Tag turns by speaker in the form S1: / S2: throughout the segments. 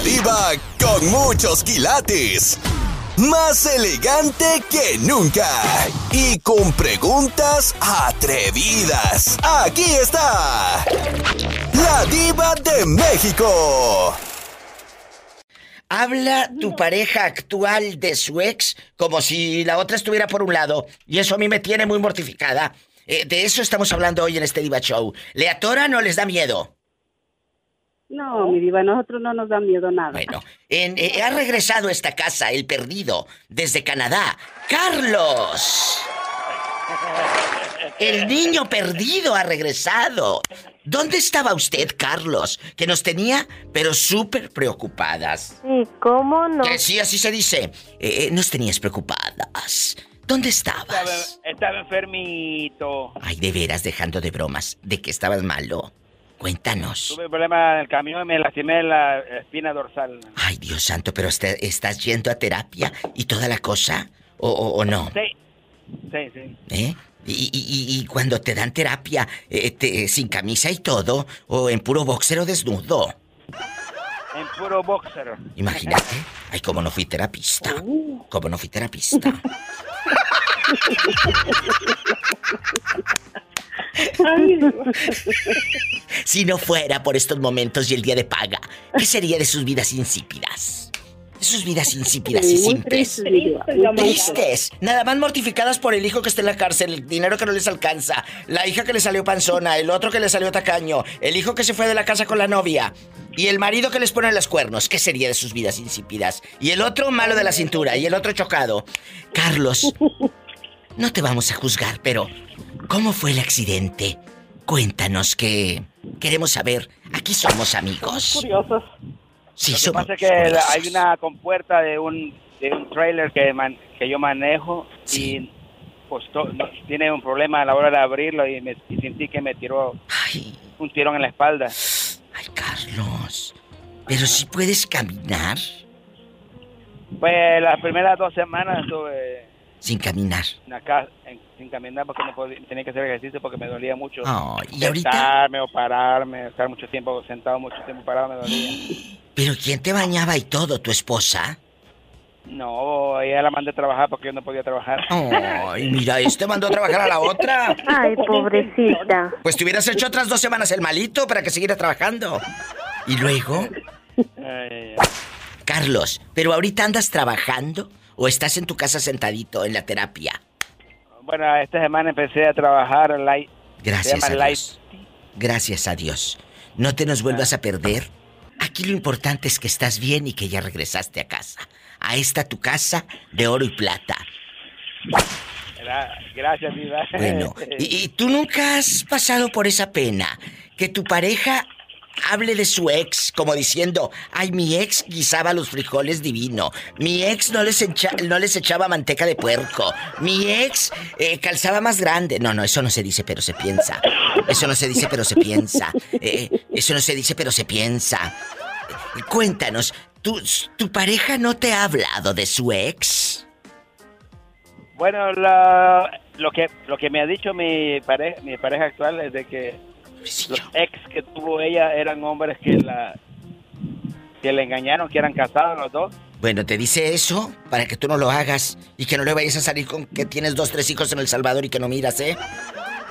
S1: Diva con muchos quilates. Más elegante que nunca. Y con preguntas atrevidas. Aquí está. La diva de México.
S2: Habla tu pareja actual de su ex como si la otra estuviera por un lado. Y eso a mí me tiene muy mortificada. Eh, de eso estamos hablando hoy en este Diva Show. ¿Le atoran o les da miedo?
S3: No, mi diva, a nosotros no nos da miedo nada.
S2: Bueno, eh, ha regresado a esta casa, el perdido, desde Canadá. ¡Carlos! El niño perdido ha regresado. ¿Dónde estaba usted, Carlos? Que nos tenía, pero súper preocupadas.
S4: Sí, ¿cómo no?
S2: Que sí, así se dice. Eh, eh, nos tenías preocupadas. ¿Dónde estabas?
S5: Estaba, enfermito.
S2: Ay, de veras, dejando de bromas, de que estabas malo. Cuéntanos.
S5: Tuve un problema en el camión y me lastimé la espina dorsal.
S2: Ay, Dios santo, pero ¿estás yendo a terapia y toda la cosa? ¿O, o, no?
S5: Sí. Sí, sí.
S2: ¿Eh? Y, y, y, cuando te dan terapia, eh, sin camisa y todo, o en puro boxer o desnudo.
S5: En puro boxer.
S2: Imagínate. Ay, como no fui terapista. Como no fui terapista. si no fuera por estos momentos y el día de paga, ¿qué sería de sus vidas insípidas? De sus vidas insípidas y simples. Tristes. Nada más mortificadas por el hijo que está en la cárcel, el dinero que no les alcanza, la hija que le salió panzona, el otro que le salió tacaño, el hijo que se fue de la casa con la novia. Y el marido que les pone los cuernos, ¿qué sería de sus vidas insípidas? Y el otro malo de la cintura, y el otro chocado. Carlos, no te vamos a juzgar, pero ¿cómo fue el accidente? Cuéntanos que queremos saber. Aquí somos amigos.
S5: Curiosos.
S2: Sí,
S5: Lo que pasa es que hay una compuerta de un, de un trailer que, que yo manejo y pues tiene un problema a la hora de abrirlo y, me, sentí que me tiró un tirón en la espalda.
S2: Ay, Carlos. ¿Pero si puedes caminar?
S5: Pues las primeras dos semanas estuve
S2: sin caminar.
S5: Acá, sin caminar porque no podía, tenía que hacer ejercicio porque me dolía mucho.
S2: ¿y ahorita?
S5: Sentarme o pararme, estar mucho tiempo sentado, mucho tiempo parado me dolía.
S2: ¿Pero quién te bañaba y todo? ¿Tu esposa?
S5: No, ella la mandé a trabajar porque yo no podía trabajar.
S2: Ay, mira, este mandó a trabajar a la otra.
S4: Ay, pobrecita.
S2: Pues te hubieras hecho otras dos semanas el malito para que siguiera trabajando. ¿Y luego? Carlos, ¿pero ahorita andas trabajando? ¿O estás en tu casa sentadito en la terapia?
S5: Bueno, esta semana empecé a trabajar light.
S2: Gracias a Dios. Gracias a Dios. No te nos vuelvas a perder. Aquí lo importante es que estás bien y que ya regresaste a casa. A esta tu casa de oro y plata.
S5: Gracias, Diva.
S2: Bueno, ¿y, ¿y, tú nunca has pasado por esa pena? Que tu pareja hable de su ex como diciendo, ay, mi ex guisaba los frijoles divino, mi ex no les, no les echaba manteca de puerco, mi ex eh, calzaba más grande. No, no, eso no se dice, pero se piensa. Eso no se dice, pero se piensa. Eh, eso no se dice, pero se piensa. Cuéntanos, ¿tu, ¿tu pareja no te ha hablado de su ex?
S5: Bueno, lo, que, lo que me ha dicho mi pareja, mi pareja actual es de que los ex que tuvo ella eran hombres que la que le engañaron, que eran casados los dos.
S2: Bueno, te dice eso para que tú no lo hagas y que no le vayas a salir con que tienes dos, tres hijos en El Salvador y que no miras, ¿eh?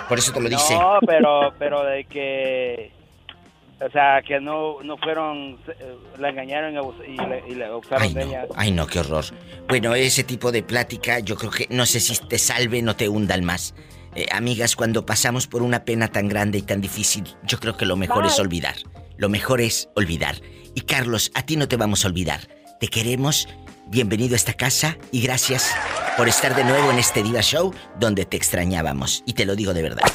S2: Por eso te lo dice.
S5: No, pero, pero de que, o sea, que no, no fueron, eh, la engañaron y, le, y abusaron
S2: de
S5: ella.
S2: Ay, no, qué horror. Bueno, ese tipo de plática, yo creo que no sé si te salve, no te hundan más. Eh, amigas, cuando pasamos por una pena tan grande y tan difícil, yo creo que lo mejor es olvidar. Lo mejor es olvidar. Y Carlos, a ti no te vamos a olvidar. Te queremos. Bienvenido a esta casa y gracias por estar de nuevo en este Diva Show donde te extrañábamos. Y te lo digo de verdad.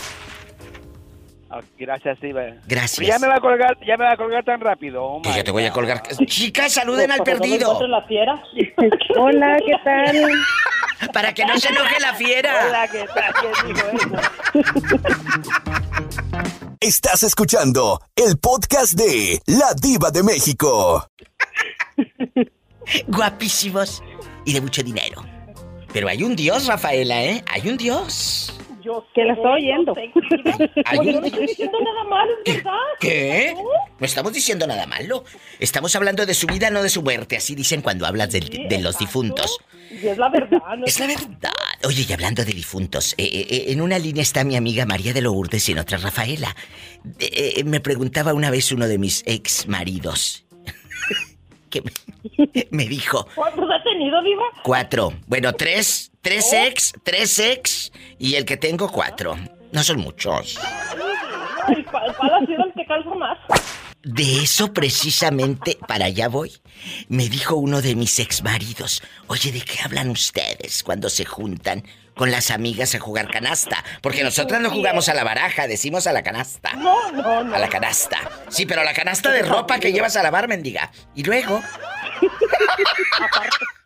S5: Gracias, Diva.
S2: Gracias.
S5: ya me va a colgar, ya me va a colgar tan rápido. Oh
S2: que yo te voy a colgar. Chicas, saluden al perdido.
S3: la fiera?
S4: Hola, ¿qué tal?
S2: Para que no se enoje la fiera.
S5: Hola, ¿qué tal? ¿Quién dijo
S1: eso? Estás escuchando el podcast de La Diva de México.
S2: Guapísimos y de mucho dinero. Pero hay un Dios, Rafaela, ¿eh? Hay un Dios.
S4: Yo que la estoy oyendo.
S2: no estoy diciendo nada malo, es verdad. ¿Qué? No estamos diciendo nada malo. Estamos hablando de su vida, no de su muerte. Así dicen cuando hablas de, los difuntos.
S4: Y es la verdad.
S2: ¿no? Es la verdad. Oye, y hablando de difuntos, eh, eh, eh, en una línea está mi amiga María de Lourdes y en otra Rafaela. me preguntaba una vez uno de mis ex maridos. que me, dijo.
S4: ¿Cuántos ha tenido, Diva?
S2: Cuatro. Bueno, tres, tres ¿Oh? ex, tres ex y el que tengo cuatro. No son muchos.
S4: cuál, ha sido el que calza más?
S2: De eso precisamente para allá voy. Me dijo uno de mis ex maridos, oye, ¿de qué hablan ustedes cuando se juntan con las amigas a jugar canasta? Porque nosotras no jugamos a la baraja, decimos a la canasta.
S4: No, no, no.
S2: A la canasta. Sí, pero a la canasta de ropa que llevas a lavar, mendiga. Y luego...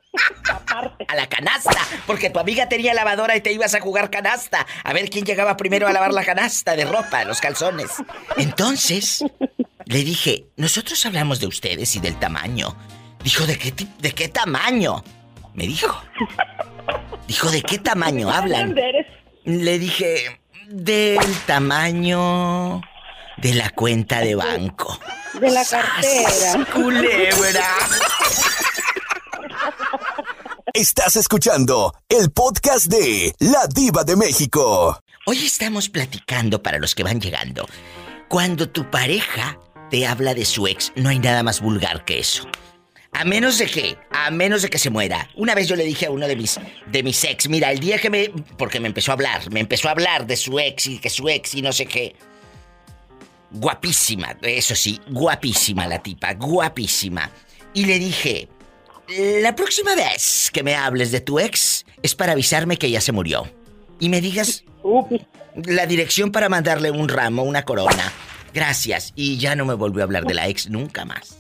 S2: A la canasta, porque tu amiga tenía lavadora y te ibas a jugar canasta. A ver quién llegaba primero a lavar la canasta de ropa, los calzones. Entonces, le dije, nosotros hablamos de ustedes y del tamaño. Dijo, ¿de qué, de qué tamaño? Me dijo. Dijo, ¿de qué tamaño hablan? Le dije, del tamaño de la cuenta de banco.
S4: De la cartera.
S2: Culebra.
S1: Estás escuchando el podcast de La Diva de México.
S2: Hoy estamos platicando para los que van llegando. Cuando tu pareja te habla de su ex, no hay nada más vulgar que eso. A menos de que, a menos de que se muera. Una vez yo le dije a uno de mis, de mis ex, mira, el día que me, porque me empezó a hablar, me empezó a hablar de su ex y que su ex y no sé qué. Guapísima, eso sí, guapísima la tipa, guapísima. Y le dije, la próxima vez que me hables de tu ex es para avisarme que ya se murió. Y me digas la dirección para mandarle un ramo, una corona. Gracias. Y ya no me volvió a hablar de la ex nunca más.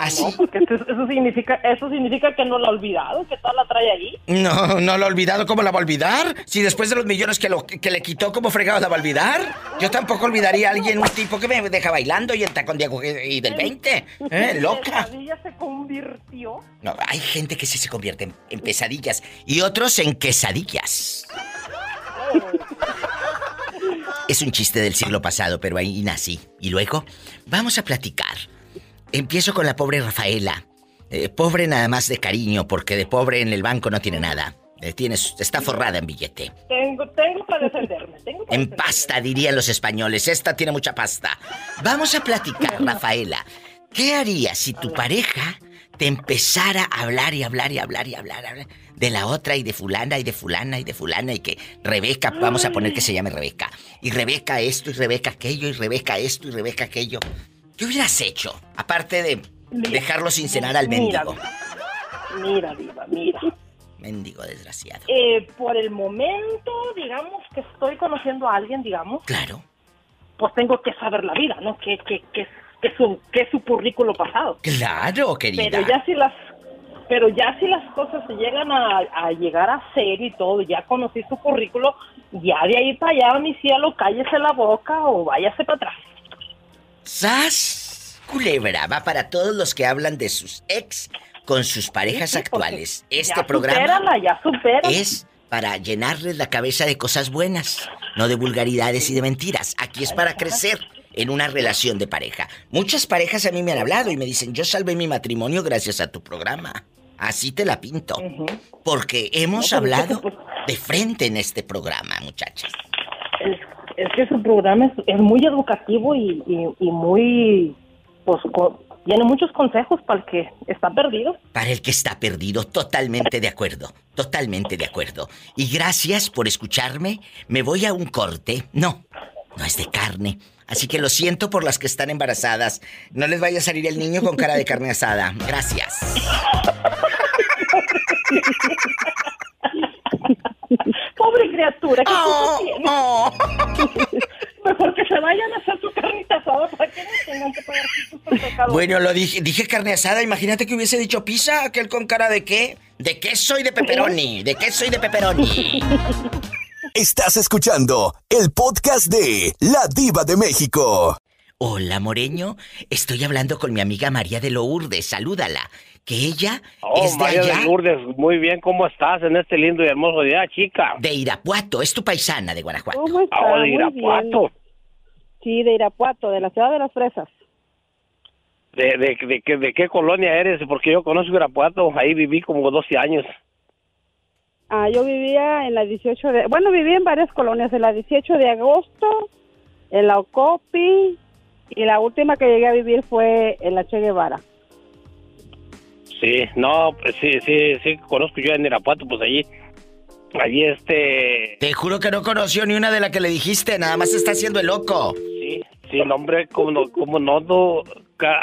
S4: Así. No, porque eso significa, eso significa que no la ha olvidado, que toda la trae ahí.
S2: No, no la ha olvidado, ¿cómo la va a olvidar? Si después de los millones que, lo, que le quitó, ¿cómo fregado la va a olvidar? Yo tampoco olvidaría a alguien, un tipo que me deja bailando y el tacón Diego y del 20. ¿Eh? Loca.
S4: pesadilla se convirtió?
S2: No, hay gente que sí se convierte en, en pesadillas y otros en quesadillas. Es un chiste del siglo pasado, pero ahí nací. Y luego, vamos a platicar Empiezo con la pobre Rafaela. Eh, pobre nada más de cariño, porque de pobre en el banco no tiene nada. Eh, tienes, está forrada en billete.
S4: Tengo, tengo para defenderme.
S2: en pasta, dirían los españoles. Esta tiene mucha pasta. Vamos a platicar, Rafaela. ¿Qué harías si tu pareja te empezara a hablar y hablar y hablar y hablar, hablar de la otra y de fulana y de fulana y de fulana y que Rebeca, vamos a poner que se llame Rebeca. Y Rebeca esto y Rebeca aquello y Rebeca esto y Rebeca aquello. ¿Qué hubieras hecho? Aparte de dejarlo sin cenar al mendigo.
S4: Mira, Diva, mira.
S2: Mendigo desgraciado.
S4: Eh, por el momento, digamos que estoy conociendo a alguien, digamos.
S2: Claro.
S4: Pues tengo que saber la vida, ¿no? ¿Qué, qué, qué, qué, su, qué su currículo pasado?
S2: Claro, querida.
S4: Pero ya si las pero ya si las cosas se llegan a, a, llegar a ser y todo, ya conocí su currículo, ya de ahí para allá, mi cielo, cállese la boca o váyase para atrás.
S2: ¡Sas! Culebra va para todos los que hablan de sus ex con sus parejas actuales. Este programa
S4: ya
S2: es para llenarles la cabeza de cosas buenas, no de vulgaridades y de mentiras. Aquí es para crecer en una relación de pareja. Muchas parejas a mí me han hablado y me dicen, yo salvé mi matrimonio gracias a tu programa. Así te la pinto. Porque hemos hablado de frente en este programa, muchachas
S4: es que su programa es, muy educativo y, muy, pues, tiene muchos consejos para el que está perdido.
S2: Para el que está perdido, totalmente de acuerdo, totalmente de acuerdo. Y gracias por escucharme. Me voy a un corte. No, no es de carne. Así que lo siento por las que están embarazadas. No les vaya a salir el niño con cara de carne asada. Gracias.
S4: Pobre criatura, ¿qué oh, tiene? Oh. Mejor que se vayan a hacer su carnita asada para que no tengan que pagar sus pecados.
S2: Bueno, lo dije, dije carne asada. Imagínate que hubiese dicho pizza, aquel con cara de qué? De queso y de pepperoni. De queso y de pepperoni.
S1: Estás escuchando el podcast de La Diva de México.
S2: Hola, Moreño. Estoy hablando con mi amiga María de Lourdes. Salúdala. Que ella
S6: oh,
S2: es de
S6: María
S2: allá.
S6: de Lourdes, muy bien, ¿cómo estás en este lindo y hermoso día, chica?
S2: De Irapuato. Es tu paisana de Guanajuato.
S7: ¿Cómo está?
S6: Ah, de
S7: Muy
S6: Irapuato.
S7: bien. Sí, de Irapuato, de la ciudad de las fresas.
S6: ¿De, de, de, qué- de qué colonia eres? Porque yo conozco Irapuato, ahí viví como 12 años.
S7: Ah, yo vivía en la 18 de... Bueno, viví en varias colonias, en la 18 de agosto, en la Ocopi, y la última que llegué a vivir fue en la Che Guevara.
S6: Sí, no, pues sí, sí, sí, conozco yo en Irapuato, pues allí, allí este,
S2: Te juro que no conoció ni una de la que le dijiste. Nada más está haciendo el loco.
S6: sí, sí, no, hombre, como no, como no,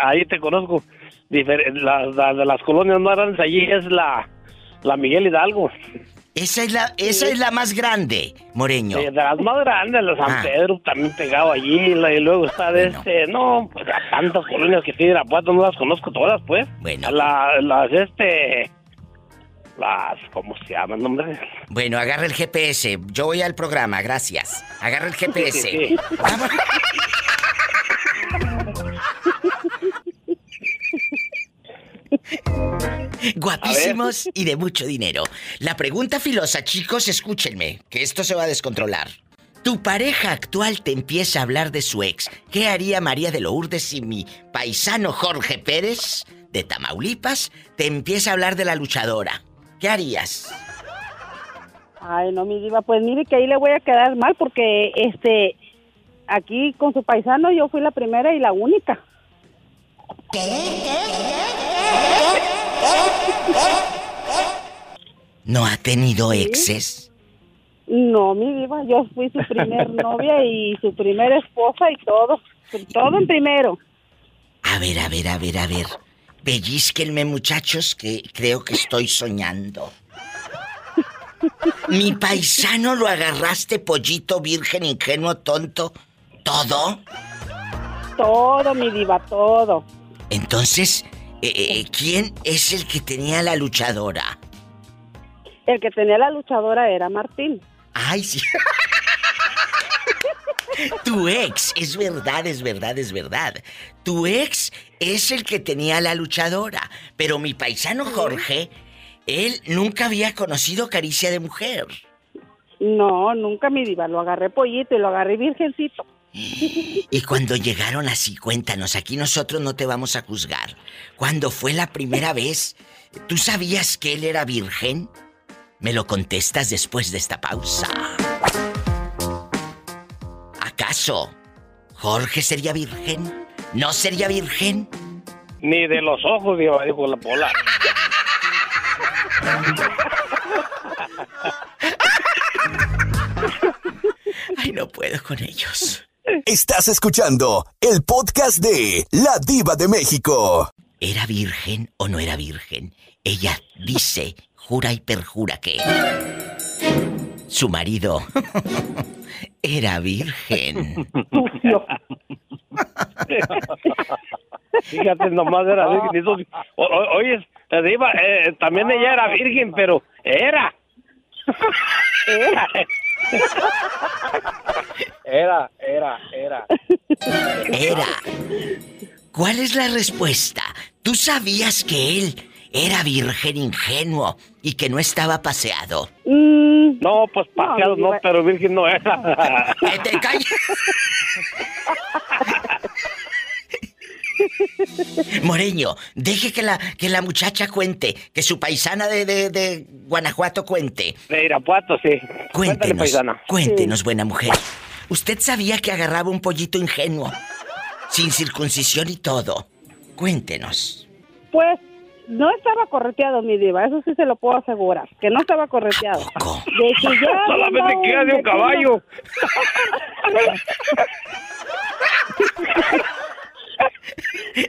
S6: ahí te conozco. Difer- las de las colonias más grandes allí es la, la Miguel Hidalgo.
S2: Esa es la, esa es la más grande, Moreño.
S6: De las más grandes, la San
S2: Ah.
S6: Pedro también pegado allí, la- y luego está de
S2: Bueno.
S6: este, no, pues a tantas colonias que tiene Irapuato, no las conozco todas, pues.
S2: Bueno.
S6: La- las, este, las, ¿cómo se llaman, hombre?
S2: Bueno, agarra el GPS. Yo voy al programa, gracias. Agarra el GPS.
S6: Sí, sí.
S2: Vamos. Guapísimos y de mucho dinero. La pregunta filosa, chicos, escúchenme, que esto se va a descontrolar. Tu pareja actual te empieza a hablar de su ex. ¿Qué haría María de Lourdes si mi paisano Jorge Pérez, de Tamaulipas, te empieza a hablar de la luchadora? ¿Qué harías?
S7: Ay, no, mi diva, pues mire que ahí le voy a quedar mal porque, este, aquí con su paisano yo fui la primera y la única.
S2: ¿No ha tenido exes?
S7: No, mi diva, yo fui su primer novia y su primera esposa y todo, todo en primero.
S2: A ver, a ver, a ver, a ver. Pellizquenme, muchachos, que creo que estoy soñando. Mi paisano lo agarraste, pollito, virgen, ingenuo, tonto. ¿Todo?
S7: Todo, mi diva, todo.
S2: Entonces, eh, eh, ¿quién es el que tenía la luchadora?
S7: El que tenía la luchadora era Martín.
S2: Ay, sí. Tu ex, es verdad, es verdad, es verdad. Tu ex es el que tenía la luchadora, pero mi paisano Jorge, él nunca había conocido caricia de mujer.
S7: No, nunca mi diva, lo agarré pollito y lo agarré virgencito.
S2: Y cuando llegaron así, cuéntanos, aquí nosotros no te vamos a juzgar. Cuando fue la primera vez, ¿tú sabías que él era virgen? Me lo contestas después de esta pausa. ¿Acaso Jorge sería virgen? ¿No sería virgen?
S6: Ni de los ojos, dijo, dijo la pola.
S2: Ay, no puedo con ellos.
S1: Estás escuchando el podcast de La Diva de México.
S2: ¿Era virgen o no era virgen? Ella dice, jura y perjura que su marido era virgen.
S6: Fíjate, nomás era virgen. y eso- o- o- Oye, te diva, eh, también ella era virgen, pero era. Era. Era, era, era.
S2: Era. ¿Cuál es la respuesta? ¿Tú sabías que él era virgen ingenuo y que no estaba paseado?
S7: Mm,
S6: No, pues paseado
S7: No,
S6: pero virgen no era.
S2: ¡Que te calles! Moreño, deje que la, que la muchacha cuente, que su paisana de, de, de Guanajuato cuente.
S6: De Irapuato, sí. Cuéntale,
S2: Cuéntenos,
S6: paisana.
S2: cuéntenos, buena mujer. ¿Usted sabía que agarraba un pollito ingenuo? Sin circuncisión y todo. Cuéntenos.
S7: pues no estaba correteado, mi diva, eso sí se lo puedo asegurar, que no estaba correteado.
S2: ¿A poco?
S7: De que ya
S6: Solamente
S7: había
S6: queda de un
S7: vecino-
S6: caballo.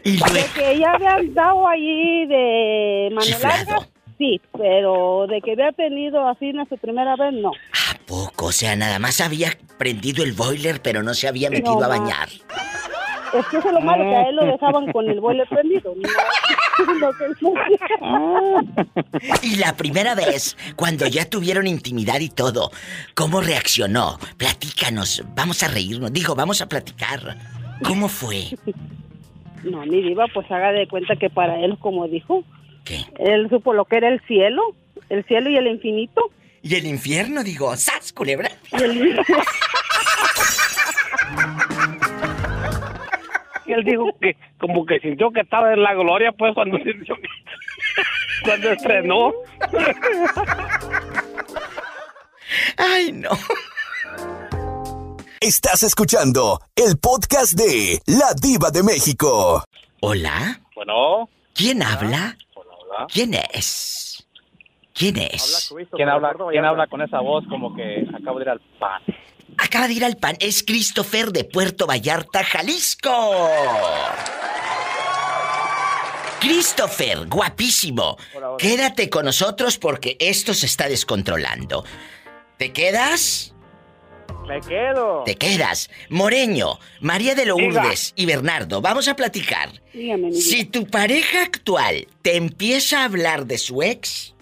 S2: Y
S7: De que ya había andado allí de mano
S2: Chiflado.
S7: larga, sí, pero de que había tenido así en su primera vez, no.
S2: ¿A poco? O sea, nada más había prendido el boiler, pero no se había metido
S7: No,
S2: a bañar.
S7: Es que eso es lo malo, que a él lo dejaban con el boiler prendido. No, él hacía.
S2: Y la primera vez, cuando ya tuvieron intimidad y todo, ¿cómo reaccionó? Platícanos, vamos a reírnos. Digo, vamos a platicar. ¿Cómo fue?
S3: No, mi diva, pues haga de cuenta que para él, como dijo,
S2: ¿Qué?
S3: él supo lo que era el cielo, el cielo y el infinito.
S2: ¿Y el infierno? Digo, ¡sas, culebra!
S3: Y el...
S6: Y él dijo que como que sintió que estaba en la gloria, pues, cuando sintió cuando estrenó.
S2: ¡Ay, no!
S1: Estás escuchando el podcast de La Diva de México.
S2: ¿Hola?
S8: Bueno.
S2: ¿Quién habla? ¿Quién es? ¿Quién es?
S8: ¿Quién habla, ¿Quién habla con esa voz como que acabo de ir al pan?
S2: Acaba de ir al pan. Es Christopher de Puerto Vallarta, Jalisco. Christopher, guapísimo. Quédate con nosotros porque esto se está descontrolando. ¿Te quedas?
S9: Me quedo.
S2: Te quedas. Moreño, María de
S9: Diga.
S2: Lourdes y Bernardo, vamos a platicar.
S3: Dígame,
S2: Si tu pareja actual te empieza a hablar de su ex,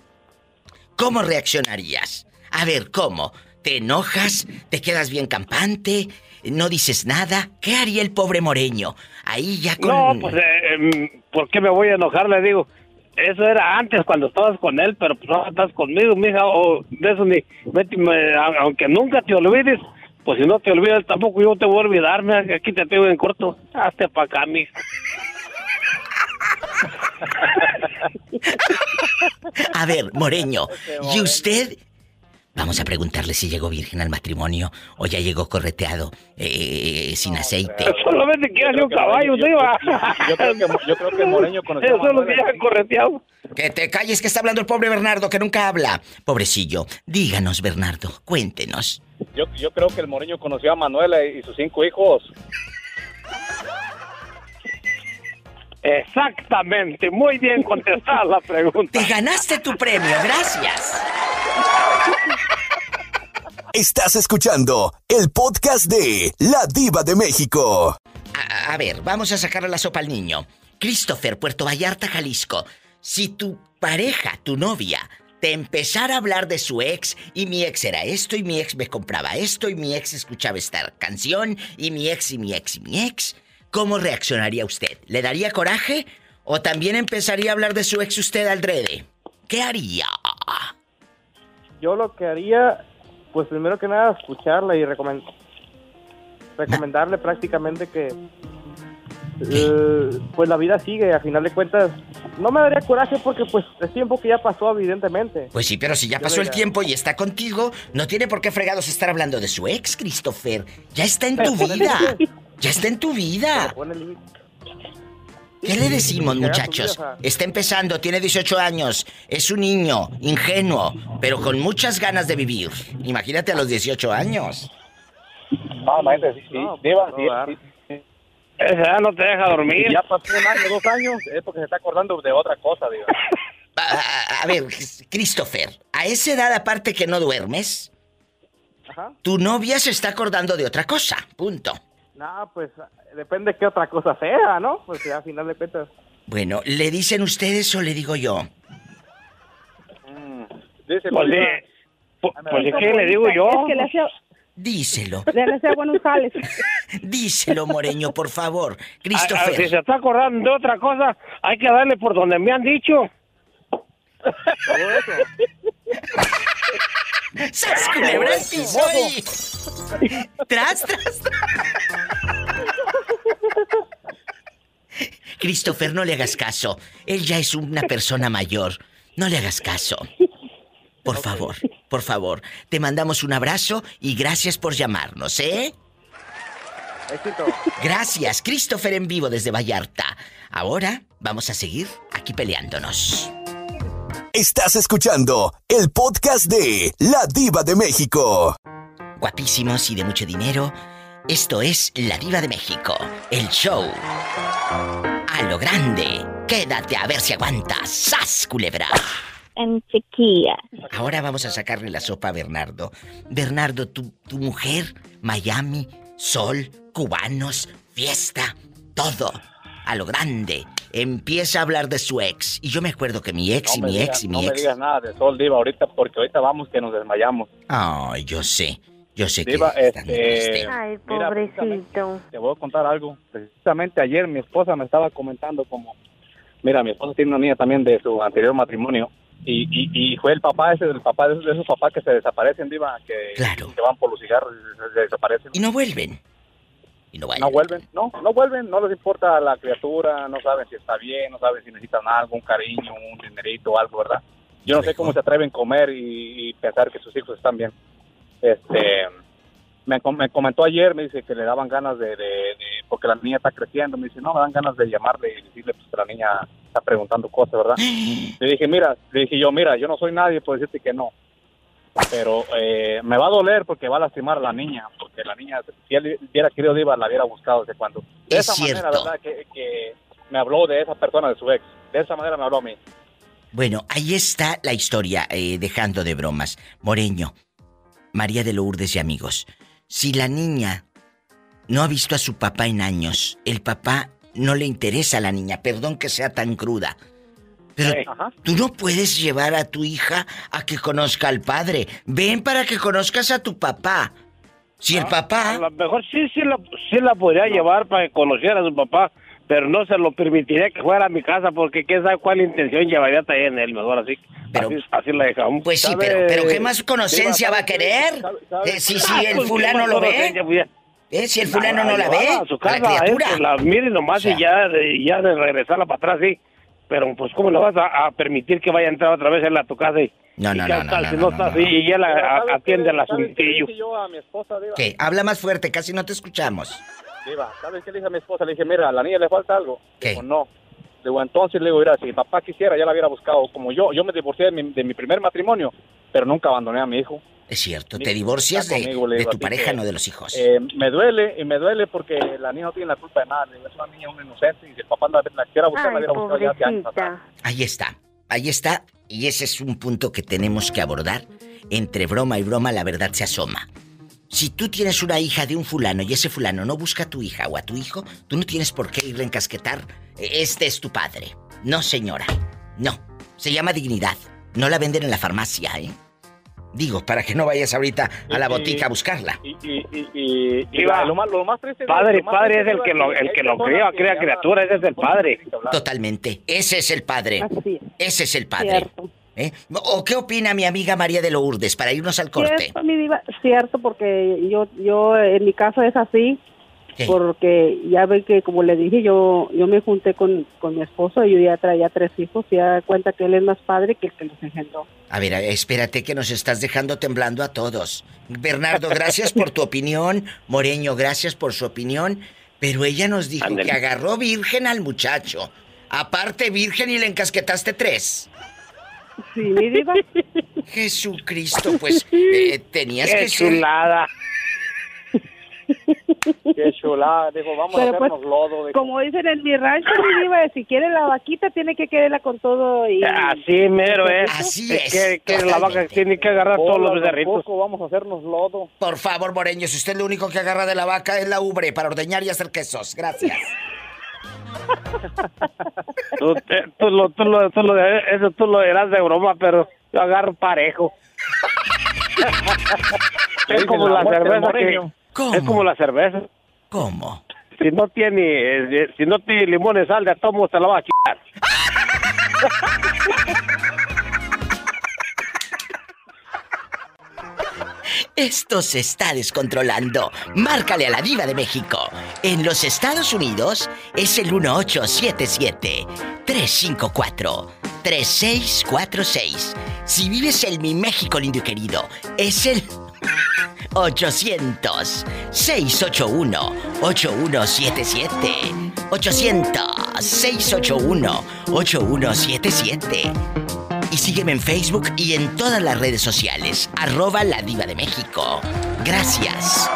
S2: ¿cómo reaccionarías? A ver, ¿cómo? ¿Te enojas? ¿Te quedas bien campante? ¿No dices nada? ¿Qué haría el pobre Moreño? Ahí ya con...
S6: No, pues, eh, em, ¿por qué me voy a enojar? Le digo, eso era antes cuando estabas con él, pero pues ahora estás conmigo, mija, o de eso ni, vete, me- a- aunque nunca te olvides, pues si no te olvidas tampoco yo te voy a olvidar, mija, que aquí te tengo en corto, hazte para acá, mija.
S2: A ver, Moreño, ¿y usted? Vamos a preguntarle si llegó virgen al matrimonio o ya llegó correteado, eh, sin aceite.
S6: Solamente quiere un caballo,
S8: yo,
S6: diva.
S8: yo creo que, yo creo que Moreño conoció a
S6: Eso es lo que correteado.
S2: Que te calles que está hablando el pobre Bernardo que nunca habla. Pobrecillo. Díganos, Bernardo, cuéntenos.
S8: Yo, yo creo que el Moreño conoció a Manuela y sus cinco hijos.
S6: Exactamente, muy bien contestada la pregunta.
S2: Te ganaste tu premio, gracias.
S1: Estás escuchando el podcast de La Diva de México.
S2: A, a ver, vamos a sacarle la sopa al niño. Christopher, Puerto Vallarta, Jalisco. Si tu pareja, tu novia, te empezara a hablar de su ex y mi ex era esto y mi ex me compraba esto y mi ex escuchaba esta canción y mi ex y mi ex y mi ex, ¿cómo reaccionaría usted? ¿Le daría coraje o también empezaría a hablar de su ex usted alrededor? ¿Qué haría?
S9: Yo lo que haría, pues primero que nada, escucharla y recomen- recomendarle prácticamente que. eh, pues la vida sigue, a final de cuentas. No me daría coraje porque, pues, es tiempo que ya pasó, evidentemente.
S2: Pues sí, pero si ya
S9: Yo
S2: pasó el tiempo y está contigo, no tiene por qué fregados estar hablando de su ex, Christopher. Ya está en tu
S9: ponele
S2: vida. Ya está en tu vida. ¿Qué le decimos,
S9: su
S2: muchachos? Está empezando, tiene 18 años, es un niño, ingenuo, pero con muchas ganas de vivir. Imagínate a los 18 años.
S8: No, imagínate, sí, sí,
S9: No,
S8: Diva,
S9: no,
S8: sí,
S9: dar.
S8: sí, sí.
S6: Esa ya no te deja dormir.
S8: Ya pasó un año, dos años, es porque se está acordando de otra cosa, Diva.
S2: A, a- a ver, Christopher, a esa edad aparte que no duermes,
S9: Ajá.
S2: tu novia se está acordando de otra cosa, punto.
S9: No, pues, depende qué otra cosa sea, ¿no? Pues ya, a final de cuentas.
S2: Bueno, ¿le dicen ustedes o le digo yo?
S8: Mm. Dice,
S6: Pues, sí. Pues, pues, ¿qué le digo yo?
S3: Es que le hacía,
S2: Díselo,
S3: le buenos
S2: díselo, Moreño, por favor.
S6: Ah, ah,
S2: Christopher.
S6: si se está acordando de otra cosa, hay que darle por donde me han dicho.
S2: ¡Sas, culebra piso y... ¡Tras, tras, tras! Christopher, no le hagas caso. Él ya es una persona mayor. No le hagas caso. Por favor, por favor. Te mandamos un abrazo y gracias por llamarnos, ¿eh?
S9: Éxito.
S2: Gracias, Christopher en vivo desde Vallarta. Ahora vamos a seguir aquí peleándonos.
S1: Estás escuchando el podcast de La Diva de México.
S2: guapísimos y de mucho dinero. Esto es La Diva de México, el show. A lo grande. Quédate a ver si aguantas. ¡Sas, culebra!
S10: En chiquilla.
S2: Ahora vamos a sacarle la sopa a Bernardo. Bernardo, tu, tu mujer, Miami, sol, cubanos, fiesta, todo. A lo grande. Empieza a hablar de su ex. Y yo me acuerdo que mi ex y
S8: no me
S2: mi
S8: digas-
S2: ex y
S8: no
S2: mi
S8: me
S2: ex.
S8: digas nada de Sol, Diva, ahorita, porque ahorita vamos que nos desmayamos.
S2: Ay, yo sé. Yo sé que
S8: Diva,
S2: están
S8: este,
S10: Ay,
S8: mira,
S10: pobrecito.
S8: Te voy a contar algo. Precisamente ayer mi esposa me estaba comentando como, mira, mi esposa tiene una niña también de su anterior matrimonio y, y, y fue el papá ese, el papá de esos, de esos papás que se desaparecen, diva, que,
S2: Claro.
S8: que van por los cigarros y se desaparecen.
S2: Y no vuelven. Y no
S8: No vuelven, no, no vuelven, no les importa la criatura, no saben si está bien, no saben si necesitan algo, un cariño, un dinerito algo, ¿verdad? Yo no sé cómo se atreven a comer y, y pensar que sus hijos están bien. Este, me, com- me comentó ayer, me dice que le daban ganas de, de- de- porque la niña está creciendo, me dice, no, me dan ganas de llamarle y decirle pues, que la niña está preguntando cosas, ¿verdad? Le dije, mira, le dije yo, mira, yo no soy nadie por decirte que no, pero eh, me va a doler porque va a lastimar a la niña, porque la niña, si él hubiera querido Diva, la hubiera buscado desde cuando. De
S2: Es
S8: esa manera,
S2: cierto.
S8: ¿verdad? Que, que me habló de esa persona, de su ex. De esa manera me habló a mí.
S2: Bueno, ahí está la historia, eh, dejando de bromas. Moreño, María de Lourdes y amigos. Si la niña no ha visto a su papá en años, el papá no le interesa a la niña, perdón que sea tan cruda. Pero tú no puedes llevar a tu hija a que conozca al padre. Ven para que conozcas a tu papá. Si el papá...
S6: A lo mejor sí, sí la, sí la podría llevar para que conociera a su papá, pero no se lo permitiría que fuera a mi casa porque quién sabe cuál intención llevaría también él, mejor así. así, así la dejamos.
S2: Pues sí, pero, pero ¿qué más conocencia va a querer? Eh, si, si
S6: Ah,
S2: el
S6: pues, ¿qué
S2: fulano lo ve. Eh, si el fulano no la ve.
S6: A su casa,
S2: la criatura.
S6: eh, que la mire nomás y ya, ya de regresarla para atrás, sí. Pero pues, ¿cómo le vas a, a permitir que vaya a entrar otra vez él a tu casa? Y,
S2: No, no, no, no,
S6: tal
S2: no,
S6: está así y él atiende el
S8: ¿Sabes qué le
S6: asuntillo?
S2: ¿Qué? Habla más fuerte, casi no te escuchamos.
S8: Diva, ¿sabes qué le dije a mi esposa? Le dije, mira, a la niña le falta algo.
S2: ¿Qué?
S8: Dijo, no. Le digo, entonces le digo, mira, si mi papá quisiera, ya la hubiera buscado. Como yo, yo me divorcié de mi, de mi primer matrimonio, pero nunca abandoné a mi hijo.
S2: Es cierto, te divorcias de,
S8: conmigo,
S2: tu pareja,
S8: que,
S2: no de los hijos.
S8: Eh, me duele, y me duele porque la niña no tiene la culpa de nada. Es una niña, una inocente, y si el papá la, la quiera buscar, la
S10: Ay,
S8: hubiera buscado ya hace años atrás.
S2: Ahí está, ahí está. Y ese es un punto que tenemos que abordar. Entre broma y broma la verdad se asoma. Si tú tienes una hija de un fulano y ese fulano no busca a tu hija o a tu hijo, tú no tienes por qué irle a encasquetar. Este es tu padre. No, señora. No. Se llama dignidad. No la venden en la farmacia, ¿eh? Digo, para que no vayas ahorita a la botica a buscarla.
S8: Y, y, y, y, y
S6: Iba.
S8: lo, más, lo más triste...
S6: Padre,
S8: lo
S6: padre es el que lo, el que lo
S8: personas
S6: cría,
S8: que
S6: criatura, ese es el padre.
S2: Totalmente. Ese es el padre. Ese es el padre. ¿Eh? ¿O qué opina mi amiga María de Lourdes para irnos al corte?
S3: Cierto, mi diva, cierto, porque yo, yo, en mi caso es así, Porque ya ve que, como le dije, yo, yo me junté con, con mi esposo y yo ya traía tres hijos y ya cuenta que él es más padre que el que los engendró.
S2: A ver, espérate que nos estás dejando temblando a todos. Bernardo, gracias por tu opinión. Moreño, gracias por su opinión. Pero ella nos dijo que agarró virgen al muchacho. Aparte virgen y le encasquetaste tres.
S3: Sí, mi diva.
S2: Jesucristo, pues eh, tenías
S6: Qué
S2: que ser...
S8: Qué chulada. Dijo, vamos
S3: Pero
S8: a
S3: pues,
S8: hacernos lodo. Dijo,
S3: como dicen en mi rancho, mi diva, si quiere la vaquita, tiene que quererla con todo y...
S6: Así mero es.
S2: Así
S6: Que-
S2: es,
S6: Que, que la vaca tiene que agarrar todos los
S8: "Hola,
S6: becerritos.
S8: vamos a hacernos lodo.
S2: Por favor, Moreño, si usted lo único que agarra de la vaca es la ubre para ordeñar y hacer quesos. Gracias.
S6: Tú, te- tú lo, tú lo, tú lo de- eso tú lo dirás de broma, pero yo agarro parejo. es como
S8: la
S6: la cerveza que,
S8: moreño.
S2: ¿Cómo?
S6: es como la cerveza.
S2: ¿Cómo?
S6: Si no tiene, eh, si no tiene limón y sal, de tomo se la va a quitar.
S2: Esto se está descontrolando. Márcale a la diva de México. En los Estados Unidos es el 1877-354-3646. Si vives en mi México lindo y querido, es el 800-681-8177. 800-681-8177. Y sígueme en Facebook y en todas las redes sociales. Arroba la diva de México. Gracias.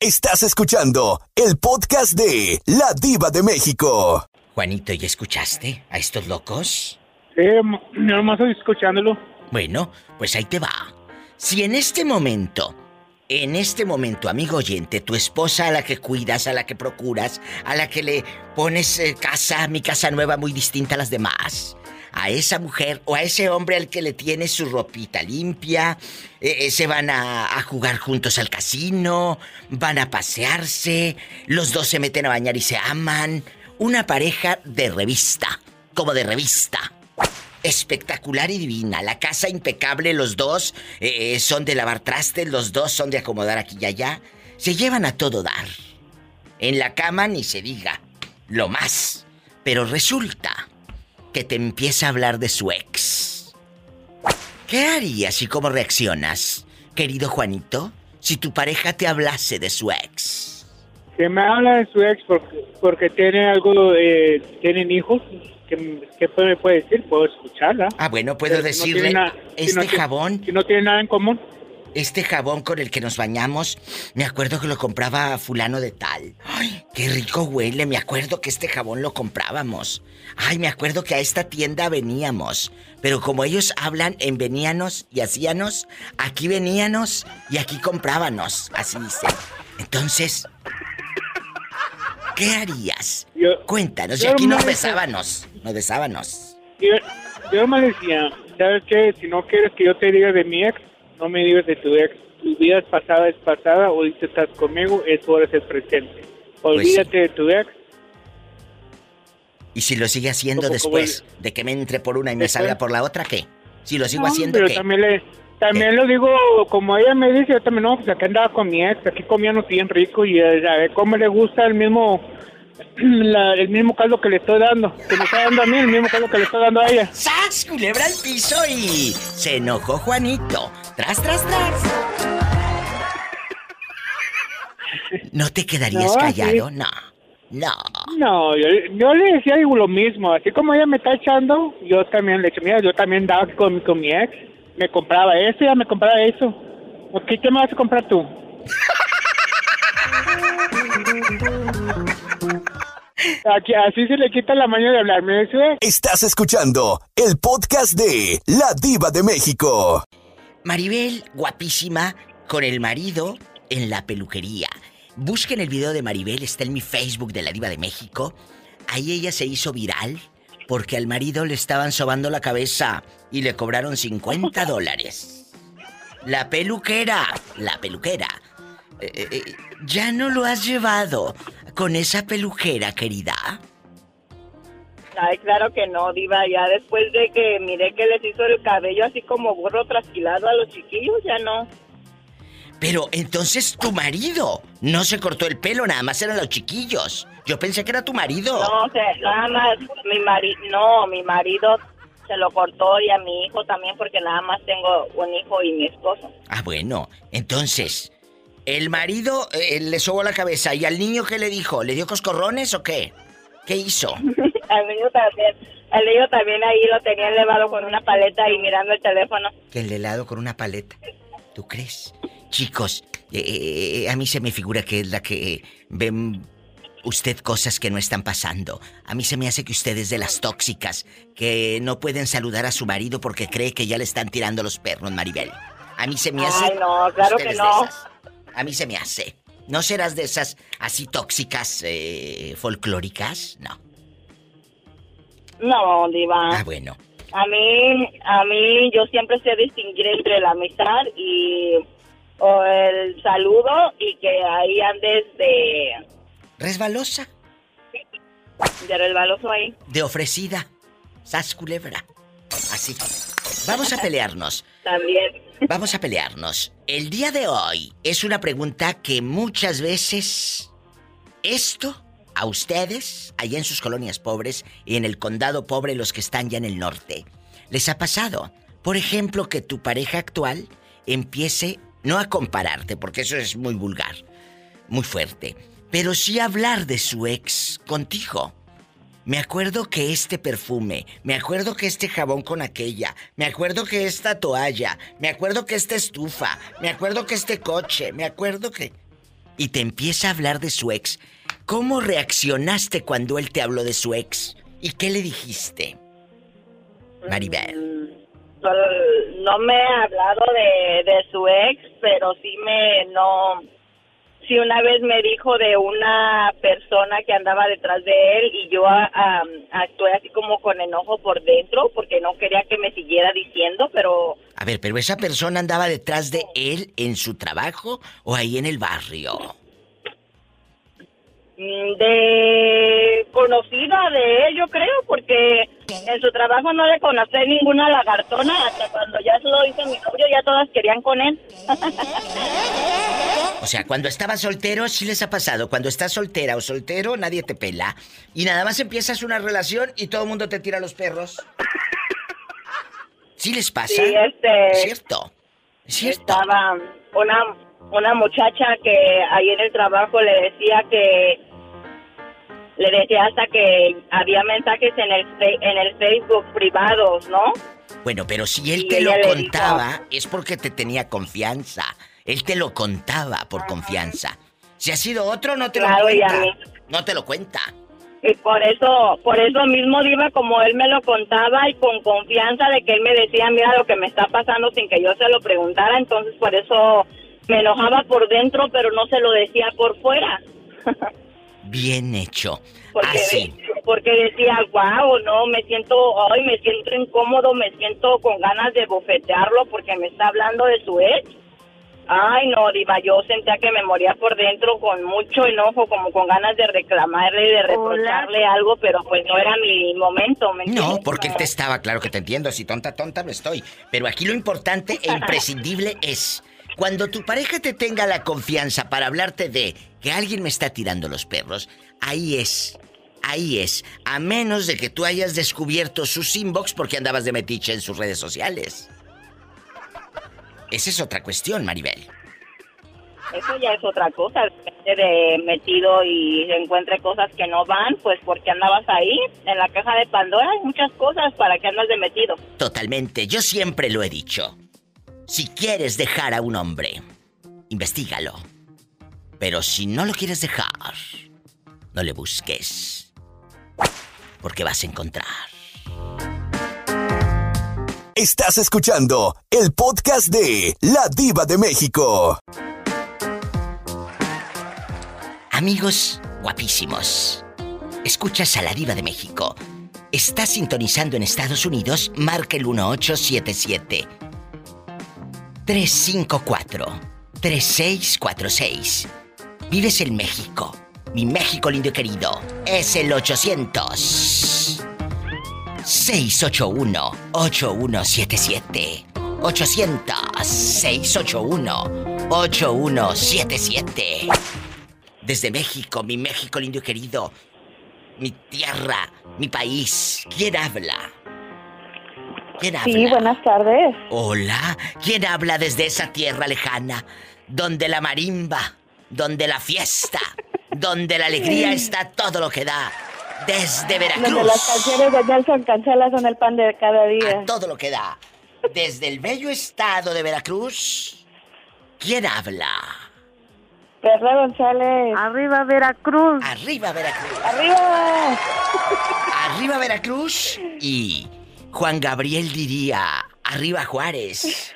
S1: Estás escuchando el podcast de La Diva de México.
S2: Juanito, ¿ya escuchaste a estos locos?
S11: Sí, nada más estoy escuchándolo.
S2: Bueno, pues ahí te va. Si en este momento, en este momento, amigo oyente, tu esposa a la que cuidas, a la que procuras, a la que le pones eh, casa, mi casa nueva muy distinta a las demás, a esa mujer o a ese hombre al que le tiene su ropita limpia, eh, eh, se van a, jugar juntos al casino, van a pasearse, los dos se meten a bañar y se aman. Una pareja de revista, como de revista. Espectacular y divina, la casa impecable, los dos eh, son de lavar trastes, los dos son de acomodar aquí y allá. Se llevan a todo dar. En la cama ni se diga, lo más. Pero resulta que te empieza a hablar de su ex. ¿Qué harías y cómo reaccionas, querido Juanito, si tu pareja te hablase de su ex?
S11: Que me habla de su ex porque, porque tiene algo, eh, tienen hijos. ¿Qué, ¿Qué me puede decir? Puedo escucharla.
S2: Ah, bueno, puedo decirle, este jabón...
S11: Si no tiene nada en común
S2: este jabón con el que nos bañamos, me acuerdo que lo compraba fulano de tal. Ay, qué rico huele, me acuerdo que este jabón lo comprábamos. Ay, me acuerdo que a esta tienda veníamos. Pero como ellos hablan en veníanos y hacíanos, aquí veníanos y aquí comprábamos, así dice. Entonces, ¿qué harías? Cuéntanos, y aquí nos besábamos, nos besábamos.
S11: Yo, yo me decía, ¿sabes qué? Si no quieres que yo te diga de mi ex, no me digas de tu ex. Tu vida es pasada, es pasada. Ahorita estás conmigo, es hora es presente. Pues Olvídate de tu ex.
S2: ¿Y si lo sigue haciendo después de que me entre por una y me salga por la otra, qué? Si lo sigo haciendo,
S11: pero también le, también lo digo, como ella me dice, yo también, no, pues aquí andaba con mi ex, aquí comíamos bien rico y eh, a ver cómo le gusta el mismo el mismo caldo que le estoy dando. Que me está dando a mí, el mismo caldo que le estoy dando a ella.
S2: ¡Sas! Culebra al piso y. Se enojó Juanito. Tras, tras, tras. ¿No te quedarías callado? No. No.
S11: No, yo, le decía lo mismo. Así como ella me está echando, yo también le eché. Mira, yo también daba con, con mi ex. Me compraba eso, ya me compraba eso. ¿Qué, qué me vas a comprar tú? Aquí, así se le quita la maña de hablarme eso.
S1: Estás escuchando el podcast de La Diva de México.
S2: Maribel, guapísima, con el marido en la peluquería. Busquen el video de Maribel, está en mi Facebook de La Diva de México. Ahí ella se hizo viral porque al marido le estaban sobando la cabeza y le cobraron 50 dólares. La peluquera, la peluquera. Eh, eh, eh, ya no lo has llevado con esa pelujera, querida?
S12: Ay, claro que no, Diva. Ya después de que miré que les hizo el cabello así como burro trasquilado a los chiquillos, ya no.
S2: Pero entonces tu marido no se cortó el pelo, nada más eran los chiquillos. Yo pensé que era tu marido.
S12: No, o sea, nada más mi marido, no, mi marido se lo cortó y a mi hijo también porque nada más tengo un hijo y mi esposo.
S2: Ah, bueno, entonces, el marido eh, le sobó la cabeza y al niño qué le dijo? ¿Le dio coscorrones o qué? ¿Qué hizo?
S12: al niño también. El niño también ahí lo tenía elevado con una paleta y mirando el teléfono.
S2: El helado con una paleta. ¿Tú crees? Chicos, eh, eh, a mí se me figura que es la que ven usted cosas que no están pasando. A mí se me hace que usted es de las tóxicas, que no pueden saludar a su marido porque cree que ya le están tirando los perros, Maribel. A mí se me hace.
S12: Ay, no, claro que no.
S2: A mí se me hace. ¿No serás de esas así tóxicas eh, folclóricas? No.
S12: No, diva.
S2: Ah, bueno.
S12: A mí, a mí yo siempre sé distinguir entre la amistad y o el saludo y que ahí andes de...
S2: ¿Resbalosa?
S12: De resbaloso ahí.
S2: De ofrecida. Sas culebra. Así. Vamos a pelearnos.
S12: También.
S2: Vamos a pelearnos. El día de hoy es una pregunta que muchas veces esto a ustedes, allá en sus colonias pobres y en el condado pobre, los que están ya en el norte, les ha pasado. Por ejemplo, que tu pareja actual empiece no a compararte, porque eso es muy vulgar, muy fuerte, pero sí a hablar de su ex contigo. Me acuerdo que este perfume, me acuerdo que este jabón con aquella, me acuerdo que esta toalla, me acuerdo que esta estufa, me acuerdo que este coche, me acuerdo que... Y te empieza a hablar de su ex. ¿Cómo reaccionaste cuando él te habló de su ex? ¿Y qué le dijiste? Maribel.
S12: Mm, no me ha hablado de, de su ex, pero sí me no si una vez me dijo de una persona que andaba detrás de él y yo ah, actué así como con enojo por dentro porque no quería que me siguiera diciendo, pero...
S2: A ver, pero esa persona andaba detrás de él en su trabajo o ahí en el barrio?
S12: Mm, de conocida de él, yo creo, porque en su trabajo no le conocí ninguna lagartona hasta cuando ya se lo hizo mi novio, ya todas querían con él.
S2: O sea, cuando estaba soltero sí les ha pasado, cuando estás soltera o soltero nadie te pela y nada más empiezas una relación y todo el mundo te tira los perros. ¿Sí les pasa?
S12: Sí, este...
S2: Es cierto. Cierto.
S12: Estaba una, una muchacha que ahí en el trabajo le decía que le decía hasta que había mensajes en el, en el Facebook privados, ¿no?
S2: Bueno, pero si él te lo contaba, es porque te tenía confianza. Él te lo contaba por confianza. Si ha sido otro, no te lo cuenta. No te lo cuenta.
S12: Y por eso, por eso mismo, Diva, como él me lo contaba y con confianza de que él me decía, mira lo que me está pasando sin que yo se lo preguntara, entonces por eso me enojaba por dentro, pero no se lo decía por fuera.
S2: Bien hecho.
S12: Porque,
S2: Así.
S12: porque decía, wow, no, me siento, ay, me siento incómodo, me siento con ganas de bofetearlo porque me está hablando de su ex. Ay, no, Diva, yo sentía que me moría por dentro con mucho enojo, como con ganas de reclamarle, de reprocharle algo, pero pues no era mi momento. ¿me
S2: no, porque él te estaba, claro que te entiendo, si tonta, tonta no estoy. Pero aquí lo importante e imprescindible es, cuando tu pareja te tenga la confianza para hablarte de que alguien me está tirando los perros, ahí es. Ahí es, a menos de que tú hayas descubierto sus inbox porque andabas de metiche en sus redes sociales. Esa es otra cuestión, Maribel.
S12: Eso ya es otra cosa, de metido y encuentre cosas que no van, pues porque andabas ahí en la caja de Pandora hay muchas cosas para que andas de metido.
S2: Totalmente, yo siempre lo he dicho. Si quieres dejar a un hombre, investigalo. Pero si no lo quieres dejar, no le busques. Porque vas a encontrar.
S1: Estás escuchando el podcast de La Diva de México.
S2: Amigos guapísimos, escuchas a La Diva de México. Estás sintonizando en Estados Unidos, marca el 1877 354 3646. Vives en México. Mi México lindo y querido es el 800 681-8177. 800-681-8177. Desde México, mi México lindo y querido. Mi tierra, mi país. ¿Quién habla? ¿Quién habla?
S3: Sí, buenas tardes.
S2: Hola. ¿Quién habla desde esa tierra lejana? Donde la marimba, donde la fiesta, donde la alegría está todo lo que da. Desde Veracruz.
S3: Donde las canciones de Nelson Cancela son el pan de cada día.
S2: A todo lo que da. Desde el bello estado de Veracruz. ¿Quién habla?
S3: Perla González.
S13: Arriba Veracruz.
S2: Arriba Veracruz.
S3: Arriba.
S2: Arriba Veracruz. Y Juan Gabriel diría, arriba Juárez.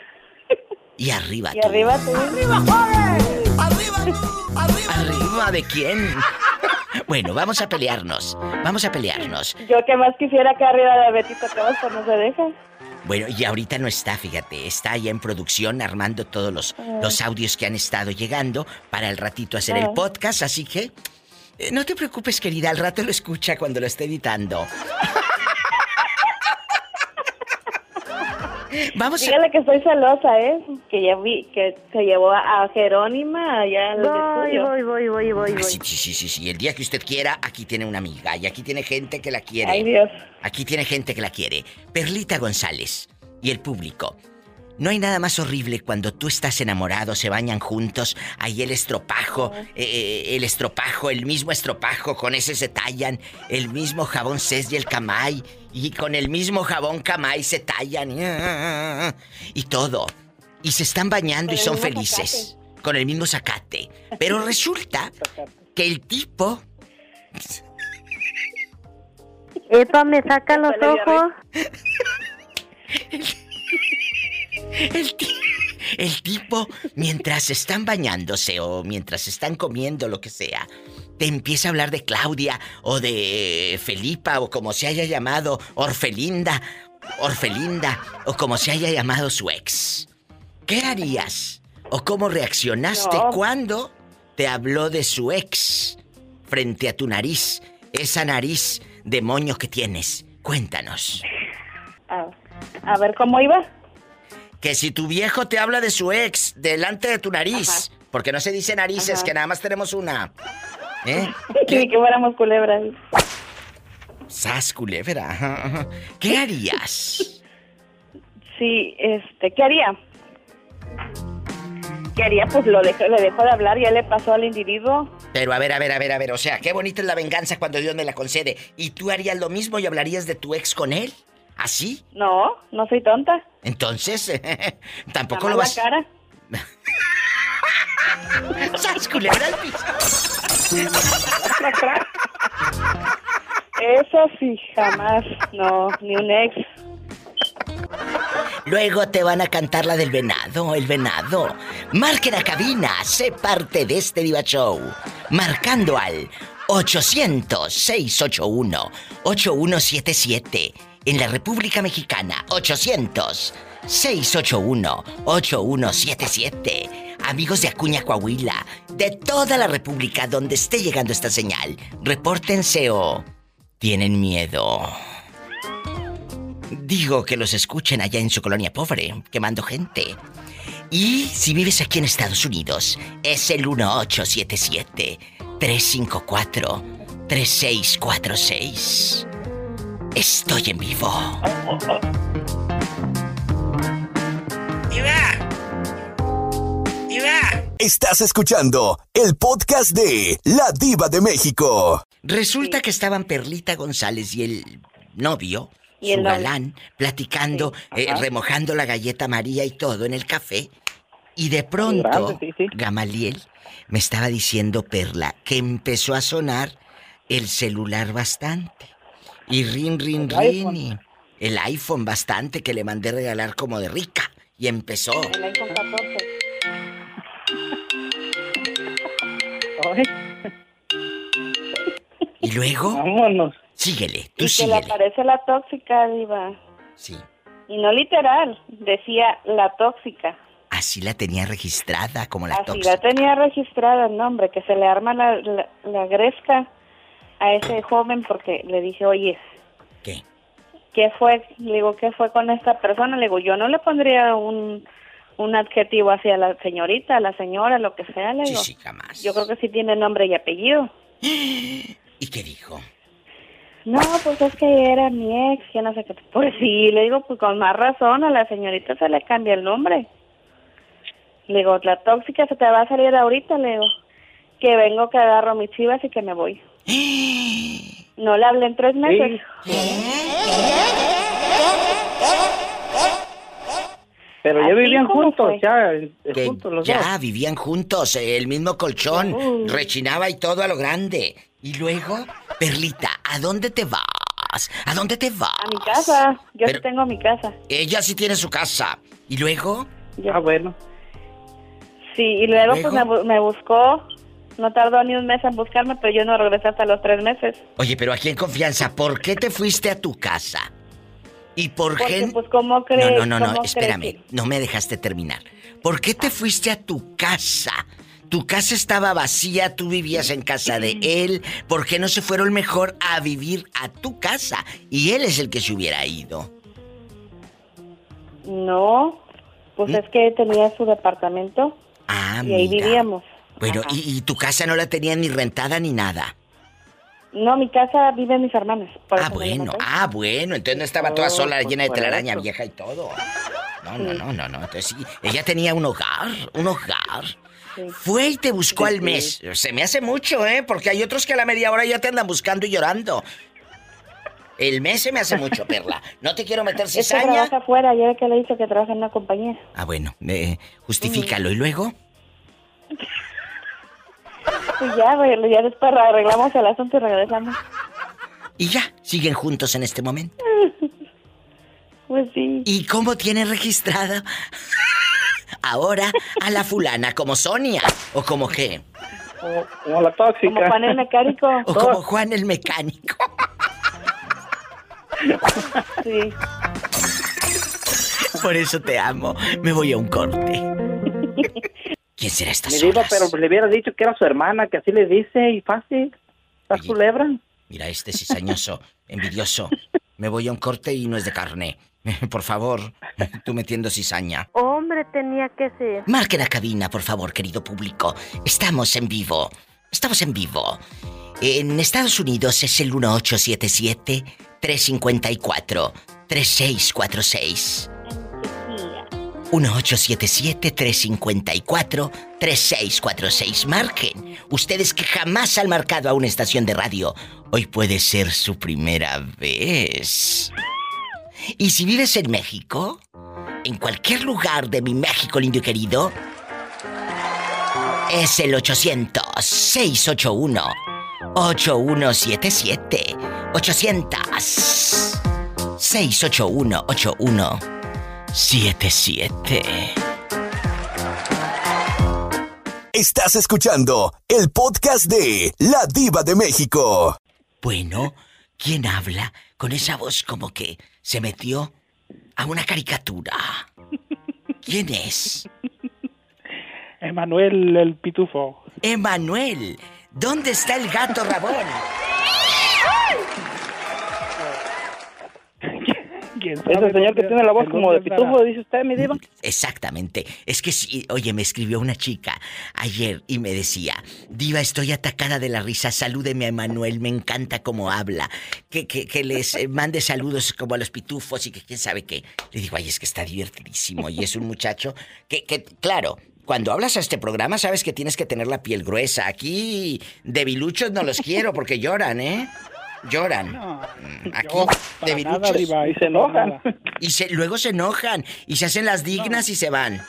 S2: Y arriba
S3: Y arriba tú.
S13: Arriba Juárez.
S2: Arriba Arriba. ¿Arriba de quién? Bueno, vamos a pelearnos. Vamos a pelearnos.
S3: Yo que más quisiera que arriba de Betito Cavas, pero no se deja.
S2: Bueno, y ahorita no está, fíjate, está ya en producción armando todos los, los audios que han estado llegando para el ratito hacer el podcast, así que eh, no te preocupes, querida, al rato lo escucha cuando lo esté editando. Vamos
S3: Dígale que estoy celosa, ¿eh? Que ya vi, que se llevó a Jerónima allá al
S13: Voy, voy, voy, voy, voy,
S2: Ah, sí, sí, sí, sí. El día que usted quiera, aquí tiene una amiga y aquí tiene gente que la quiere.
S3: Ay, Dios.
S2: Aquí tiene gente que la quiere. Perlita González y el público. No hay nada más horrible cuando tú estás enamorado, se bañan juntos, ahí el estropajo, eh, el estropajo, el mismo estropajo, con ese se tallan, el mismo jabón Cés y el Camay, y con el mismo jabón Camay se tallan, y, y todo. Y se están bañando y son felices, con el mismo zacate. Pero resulta que el tipo
S13: Epa, me saca los ojos.
S2: El, El tipo, mientras están bañándose o mientras están comiendo, lo que sea, te empieza a hablar de Claudia o de Felipa o como se haya llamado, Orfelinda, Orfelinda o como se haya llamado su ex. ¿Qué harías? ¿O cómo reaccionaste
S3: No.
S2: cuando te habló de su ex frente a tu nariz? Esa nariz de moño que tienes. Cuéntanos.
S3: A, a ver cómo iba.
S2: Que si tu viejo te habla de su ex delante de tu nariz, porque no se dice narices,
S3: Ajá.
S2: que nada más tenemos una. ¿Eh?
S3: Ni que fuéramos culebras.
S2: Sas culebra. ¿Qué harías?
S3: Sí, este, ¿qué haría? ¿Qué haría? Pues lo dejó, le dejó de hablar, ya le pasó al individuo.
S2: Pero a ver, a ver, a ver, a ver, o sea, qué bonita es la venganza cuando Dios me la concede. ¿Y tú harías lo mismo y hablarías de tu ex con él? ¿Así?
S3: No, no soy tonta.
S2: Entonces, tampoco lo vas...
S3: la cara.
S2: ¡Sas culebra!
S3: Eso sí, jamás. No, ni un ex.
S2: Luego te van a cantar la del venado, el venado. Marquen a cabina, sé parte de este Diva Show. Marcando al 800-681-8177. En la República Mexicana, 800-681-8177. Amigos de Acuña, Coahuila, de toda la República donde esté llegando esta señal, repórtense o tienen miedo. Digo que los escuchen allá en su colonia pobre, quemando gente. Y si vives aquí en Estados Unidos, es el 1877-354-3646. Estoy en vivo.
S1: Estás escuchando el podcast de La Diva de México.
S2: Resulta que estaban Perlita González y el novio,
S3: Y el
S2: su galán, platicando, eh, remojando la galleta María y todo en el café. Y de pronto,
S9: Grande, sí, sí.
S2: Gamaliel me estaba diciendo, Perla, que empezó a sonar el celular bastante. Y rin, rin,
S9: El
S2: rin.
S9: iPhone.
S2: y el iPhone bastante que le mandé regalar como de rica. Y empezó.
S3: El iPhone 14.
S9: Ay,
S2: Y luego,
S9: vámonos.
S2: síguele, tú
S3: Y que le
S2: síguele.
S3: aparece la tóxica, diva.
S2: Sí.
S3: Y no literal, decía la tóxica.
S2: Así la tenía registrada como la
S3: Así
S2: tóxica.
S3: la tenía registrada el nombre, que se le arma la, la, la gresca a ese joven porque le dije, oye,
S2: ¿Qué?
S3: ¿qué fue? Le digo, ¿qué fue con esta persona? Le digo, yo no le pondría un, un adjetivo hacia la señorita, a la señora, lo que sea. Le
S2: Sí,
S3: digo,
S2: sí, jamás.
S3: yo creo que sí tiene nombre y apellido.
S2: ¿Y qué dijo?
S3: No, pues es que era mi ex, que no sé qué. Pues sí, le digo, pues con más razón, a la señorita se le cambia el nombre. Le digo, la tóxica se te va a salir ahorita, le digo, que vengo, que agarro mis chivas y que me voy. No le hablé en tres meses.
S9: Pero ya
S3: ¿Así
S9: vivían juntos, ya, eh,
S2: Que
S9: juntos los
S2: ya
S9: dos.
S2: vivían juntos, eh, el mismo colchón,
S3: Uy.
S2: rechinaba y todo a lo grande. Y luego, Perlita, ¿a dónde te vas? ¿A dónde te vas?
S3: A mi casa, yo
S2: Pero-
S3: sí tengo mi casa.
S2: Ella sí tiene su casa. ¿Y luego?
S3: Yo-
S9: Ah, bueno.
S3: Sí, y luego,
S2: ¿Luego?
S3: pues me, bu- me buscó, no tardó ni un mes en buscarme, pero yo no regresé hasta los tres meses.
S2: Oye, pero aquí en confianza, ¿por qué te fuiste a tu casa? ¿Y por
S3: Porque,
S2: qué?
S3: pues, ¿cómo crees?
S2: No, no, no, no,
S3: ¿Cómo
S2: espérame,
S3: crees
S2: no me dejaste terminar. ¿Por qué te fuiste a tu casa? Tu casa estaba vacía, tú vivías en casa de él. ¿Por qué no se fueron mejor a vivir a tu casa? Y él es el que se hubiera ido.
S3: No, pues es que tenía su departamento
S2: Ah,
S3: y ahí
S2: mira.
S3: vivíamos.
S2: Bueno, y, y tu casa no la tenía ni rentada ni nada.
S3: No, mi casa viven mis hermanas.
S2: Ah, bueno, ah, bueno, entonces no estaba toda sola,
S9: pues
S2: llena de telaraña vieja y todo. No, no, no, no, no. Entonces sí, ella tenía un hogar, un hogar.
S3: Sí.
S2: Fue y te buscó
S9: Sí,
S2: al
S9: sí.
S2: mes. Se me hace mucho, ¿eh? Porque hay otros que a la media hora ya te andan buscando y llorando. El mes se me hace mucho, Perla. No te quiero meter
S3: Es que
S2: cizaña.
S3: trabaja afuera, ya que le dicho que trabaja en una compañía.
S2: Ah, bueno, eh, justifícalo. ¿Y luego?
S3: Pues ya, güey, ya después arreglamos el asunto y regresamos.
S2: Y ya, siguen juntos en este momento.
S3: Pues sí.
S2: ¿Y cómo tiene registrada ahora a la fulana como Sonia o como qué?
S9: Como, como la tóxica.
S3: Como Juan el mecánico.
S2: O como Juan el mecánico.
S3: Sí.
S2: Por eso te amo. Me voy a un corte. ¿Quién será esta
S9: Mi diva,
S2: horas?
S9: pero le hubiera dicho que era su hermana, que así le dice y fácil. ¿Estás culebra?
S2: Mira, este cizañoso, envidioso. Me voy a un corte y no es de carne. Por favor, tú metiendo cizaña.
S13: Hombre, tenía que ser.
S2: Marque la cabina, por favor, querido público. Estamos en vivo. Estamos en vivo. En Estados Unidos es el 1877-354-3646. 1877-354-3646. Marquen. Ustedes que jamás han marcado a una estación de radio, hoy puede ser su primera vez. Y si vives en México, en cualquier lugar de mi México lindo y querido, es el 800-681-8177. 800-681-8177.
S1: Estás escuchando el podcast de La Diva de México.
S2: Bueno, ¿quién habla con esa voz como que se metió a una caricatura? ¿Quién es?
S11: Emanuel el pitufo.
S2: Emanuel, ¿dónde está el gato Rabón?
S11: ¿Quién
S9: Ese señor que tiene la voz como de pitufo, dice usted, mi diva.
S2: Exactamente. Es que sí, oye, me escribió una chica ayer y me decía, Diva, estoy atacada de la risa, salúdeme a Emanuel, me encanta cómo habla, que, que, que les eh, mande saludos como a los pitufos y que quién sabe qué. Le digo, ay, es que está divertidísimo y es un muchacho que, que claro, cuando hablas a este programa sabes que tienes que tener la piel gruesa. Aquí debiluchos no los quiero porque lloran, ¿eh? Lloran. Mm, Aquí,
S11: nada, Diva,
S2: y
S11: para nada.
S2: Y se, luego se enojan y se hacen las dignas y se van.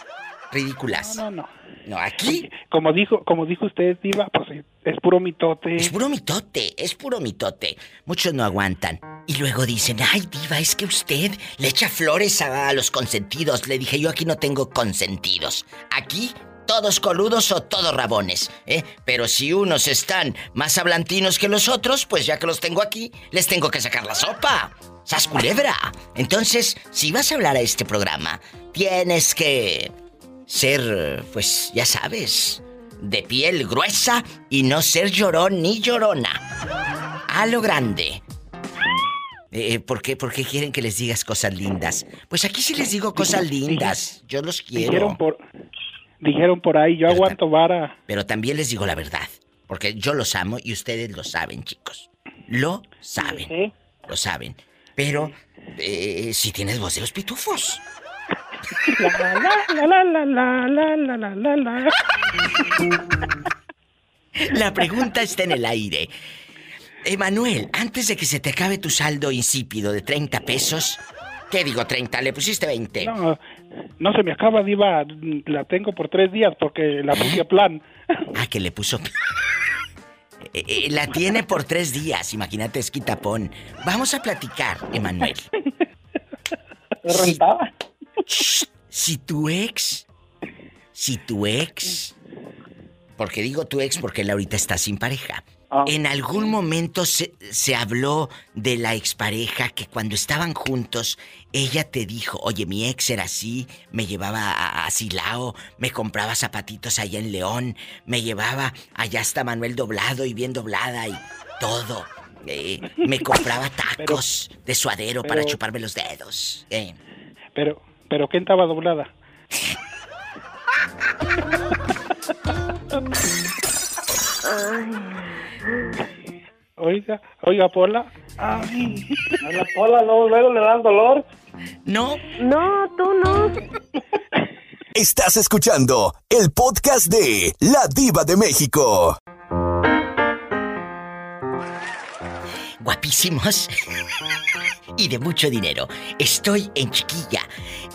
S2: Ridículas.
S11: No, no, no.
S2: No, aquí
S11: Como dijo, como dijo usted, Diva, pues eh, es puro mitote.
S2: es puro mitote, es puro mitote. Muchos no aguantan. Y luego dicen, ay, diva, es que usted le echa flores a, a los consentidos. Le dije, yo aquí no tengo consentidos. Aquí todos coludos o todos rabones, ¿eh? Pero si unos están más hablantinos que los otros, pues ya que los tengo aquí, les tengo que sacar la sopa. ¡Sas culebra! Entonces, si vas a hablar a este programa, tienes que ser, pues ya sabes, de piel gruesa y no ser llorón ni llorona. A lo grande. Eh, ¿por, qué, ¿Por qué quieren que les digas cosas lindas? Pues aquí sí les digo cosas lindas. Yo los quiero.
S11: Dijeron por, Dijeron por ahí, yo aguanto vara.
S2: Pero también les digo la verdad, porque yo los amo y ustedes lo saben, chicos. Lo saben. Lo saben. Pero eh, si tienes voz de los pitufos.
S11: La, la
S2: pregunta está en el aire. Emanuel, antes de que se te acabe tu saldo insípido de 30 pesos, ¿qué digo 30? Le pusiste 20.
S11: No, no se me acaba, Diva. La tengo por tres días porque la puse a plan.
S2: Ah, que le puso... Eh, eh, la tiene por tres días, imagínate, es quitapón. Vamos a platicar, Emanuel. Si, si tu ex, si tu ex, porque digo tu ex porque él ahorita está sin pareja. En algún momento se, se habló de la expareja que cuando estaban juntos, ella te dijo, oye, mi ex era así, me llevaba a, a Silao, me compraba zapatitos allá en León, me llevaba allá hasta Manuel doblado y bien doblada y todo. Eh, me compraba tacos de suadero para chuparme los dedos. Eh.
S11: Pero, pero ¿quién estaba doblada? Oiga, oiga, Pola. Ay.
S9: A la pola luego, luego le dan dolor.
S2: No.
S13: No, tú no.
S1: Estás escuchando el podcast de La Diva de México.
S2: guapísimos y de mucho dinero. Estoy en Chiquilla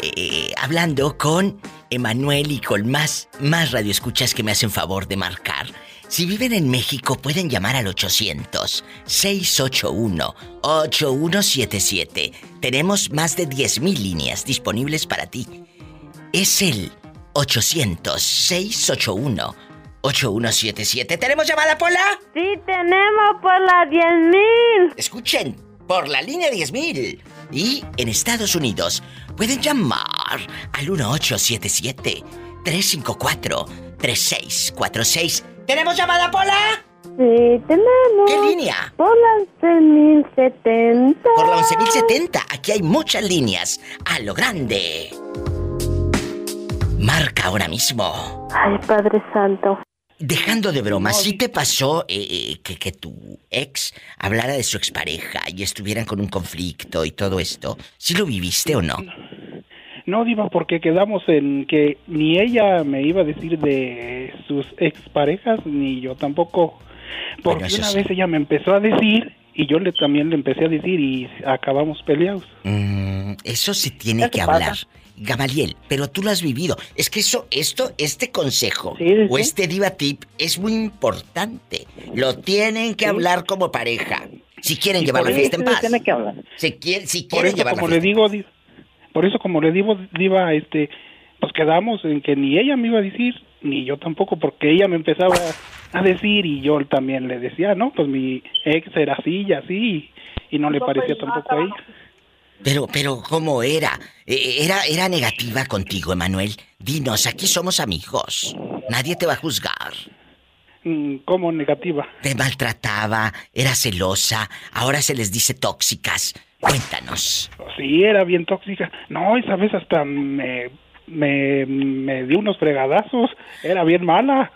S2: eh, hablando con Emanuel y con más, más radioescuchas que me hacen favor de marcar. Si viven en México pueden llamar al 800-681-8177. Tenemos más de 10.000 líneas disponibles para ti. Es el 1-800-681-8177. ¿Tenemos llamada, Pola?
S13: Sí, tenemos por la 10.000.
S2: Escuchen, por la línea 10.000. Y en Estados Unidos pueden llamar al 1877-354-3646. ¿Tenemos llamada, Pola?
S13: Sí, tenemos.
S2: ¿Qué línea?
S13: Por la 11.070.
S2: Por la 11.070. Aquí hay muchas líneas. A lo grande. Marca ahora mismo.
S13: Ay, Padre Santo.
S2: Dejando de broma, ¿sí te pasó eh, eh, que, que tu ex hablara de su expareja y estuvieran con un conflicto y todo esto? ¿Sí lo viviste o no?
S14: No, Diva, porque quedamos en que ni ella me iba a decir de sus exparejas, ni yo tampoco. Porque una vez ella me empezó a decir y yo le también le empecé a decir y acabamos peleados.
S2: Mm, eso se tiene que
S14: pasa.
S2: hablar. Gamaliel, pero tú lo has vivido. Es que eso, esto, este consejo o este diva tip es muy importante. Lo tienen que hablar como pareja. Si quieren
S14: Y
S2: llevar la fiesta en paz.
S14: tiene que
S2: hablar. Si quieren, si quieren
S14: eso,
S2: llevar la
S14: como le digo, Di- por eso como le digo, Diva, este, pues quedamos en que ni ella me iba a decir, ni yo tampoco, porque ella me empezaba a decir y yo también le decía, no, pues mi ex era así y así, y no le parecía tampoco a ella.
S2: Pero, pero, ¿cómo era? Eh, ¿Era, era negativa contigo, Emanuel? Dinos, aquí somos amigos. Nadie te va a juzgar.
S14: Mm, ¿Cómo negativa?
S2: Te maltrataba, era celosa, ahora se les dice tóxicas. Cuéntanos.
S14: Sí, era bien tóxica. No, esa vez hasta me, me, me dio unos fregadazos, era bien mala.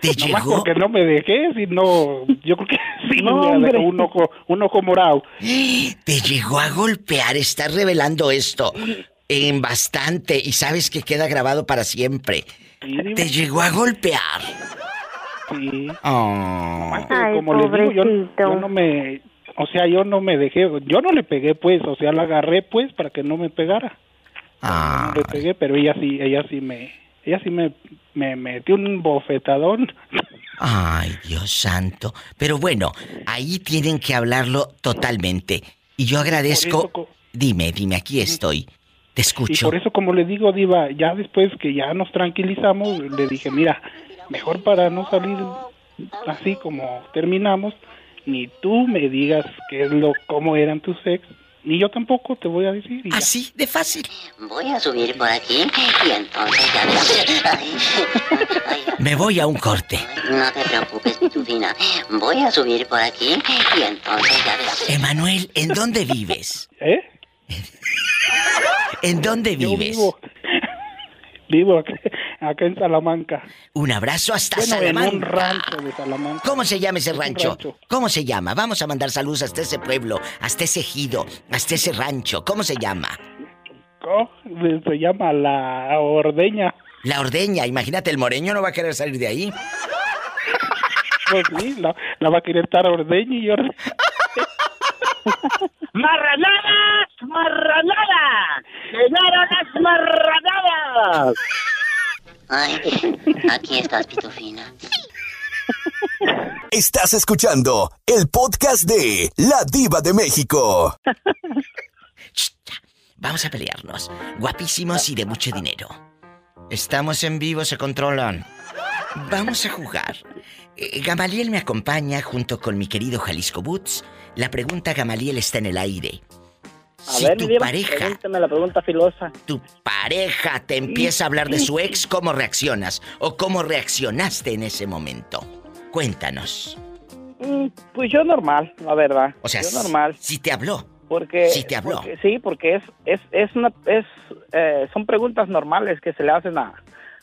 S2: ¿Te
S14: Nomás porque no me dejé, sino yo creo que sí
S2: No,
S14: me dejado un ojo, un ojo morado.
S2: Te llegó a golpear, estás revelando esto en bastante y sabes que queda grabado para siempre. Te llegó a golpear.
S14: Sí.
S2: Oh.
S14: Que como les digo, yo, yo no me, o sea, yo no me dejé, yo no le pegué pues, o sea, la agarré pues para que no me pegara.
S2: Ah.
S14: No le pegué, pero ella sí, ella sí me, ella sí me, me metió un bofetadón.
S2: Ay, Dios santo. Pero bueno, ahí tienen que hablarlo totalmente. Y yo agradezco.
S14: Eso
S2: Dime, dime, aquí estoy. Te
S14: Y
S2: escucho.
S14: por eso, como le digo, Diva, ya después que ya nos tranquilizamos, le dije, mira, mejor para no salir así como terminamos, ni tú me digas qué es lo, cómo eran tus ex, ni yo tampoco te voy a decir. y ya.
S2: Así, de fácil.
S15: Voy a subir por aquí y entonces ya verás. Ay,
S2: Me voy a un corte.
S15: no te preocupes, Pitufina. Voy a subir por aquí y entonces ya verás.
S2: Emanuel, ¿en dónde vives?
S14: ¿Eh?
S2: ¿En dónde
S14: Yo
S2: vives?
S14: vivo, vivo acá, acá en Salamanca.
S2: Un abrazo hasta
S14: Bueno, en
S2: Salamanca.
S14: un rancho de Salamanca.
S2: ¿Cómo se llama ese rancho?
S14: rancho.
S2: ¿Cómo se llama? Vamos a mandar saludos hasta ese pueblo, hasta ese ejido, hasta ese rancho. ¿Cómo se llama?
S14: Oh, se llama La Ordeña.
S2: La ordeña. Imagínate, el moreño no va a querer salir de ahí.
S14: Pues sí, la, la va a querer estar Ordeña y Ordeña.
S16: ¡Marranadas! ¡Marranadas! ¡Señoras marranadas!
S15: Ay, aquí estás, Pitufina.
S1: Estás escuchando el podcast de La Diva de México.
S2: Vamos a pelearnos. Guapísimos y de mucho dinero. Estamos en vivo, se controlan. Vamos a jugar. Eh, Gamaliel me acompaña junto con mi querido Jalisco Boots. La pregunta Gamaliel está en el aire. Si
S9: ver,
S2: tu
S9: diva,
S2: pareja,
S9: pregúntame la pregunta filosa.
S2: tu pareja te empieza a hablar de su ex, ¿cómo reaccionas? ¿O cómo reaccionaste en ese momento? Cuéntanos.
S9: Mm, Pues yo normal, la verdad.
S2: O sea,
S9: yo normal.
S2: Si te habló.
S9: Porque,
S2: Sí te habló.
S9: porque- sí, porque es, es, es una, es, eh, son preguntas normales que se le hacen a,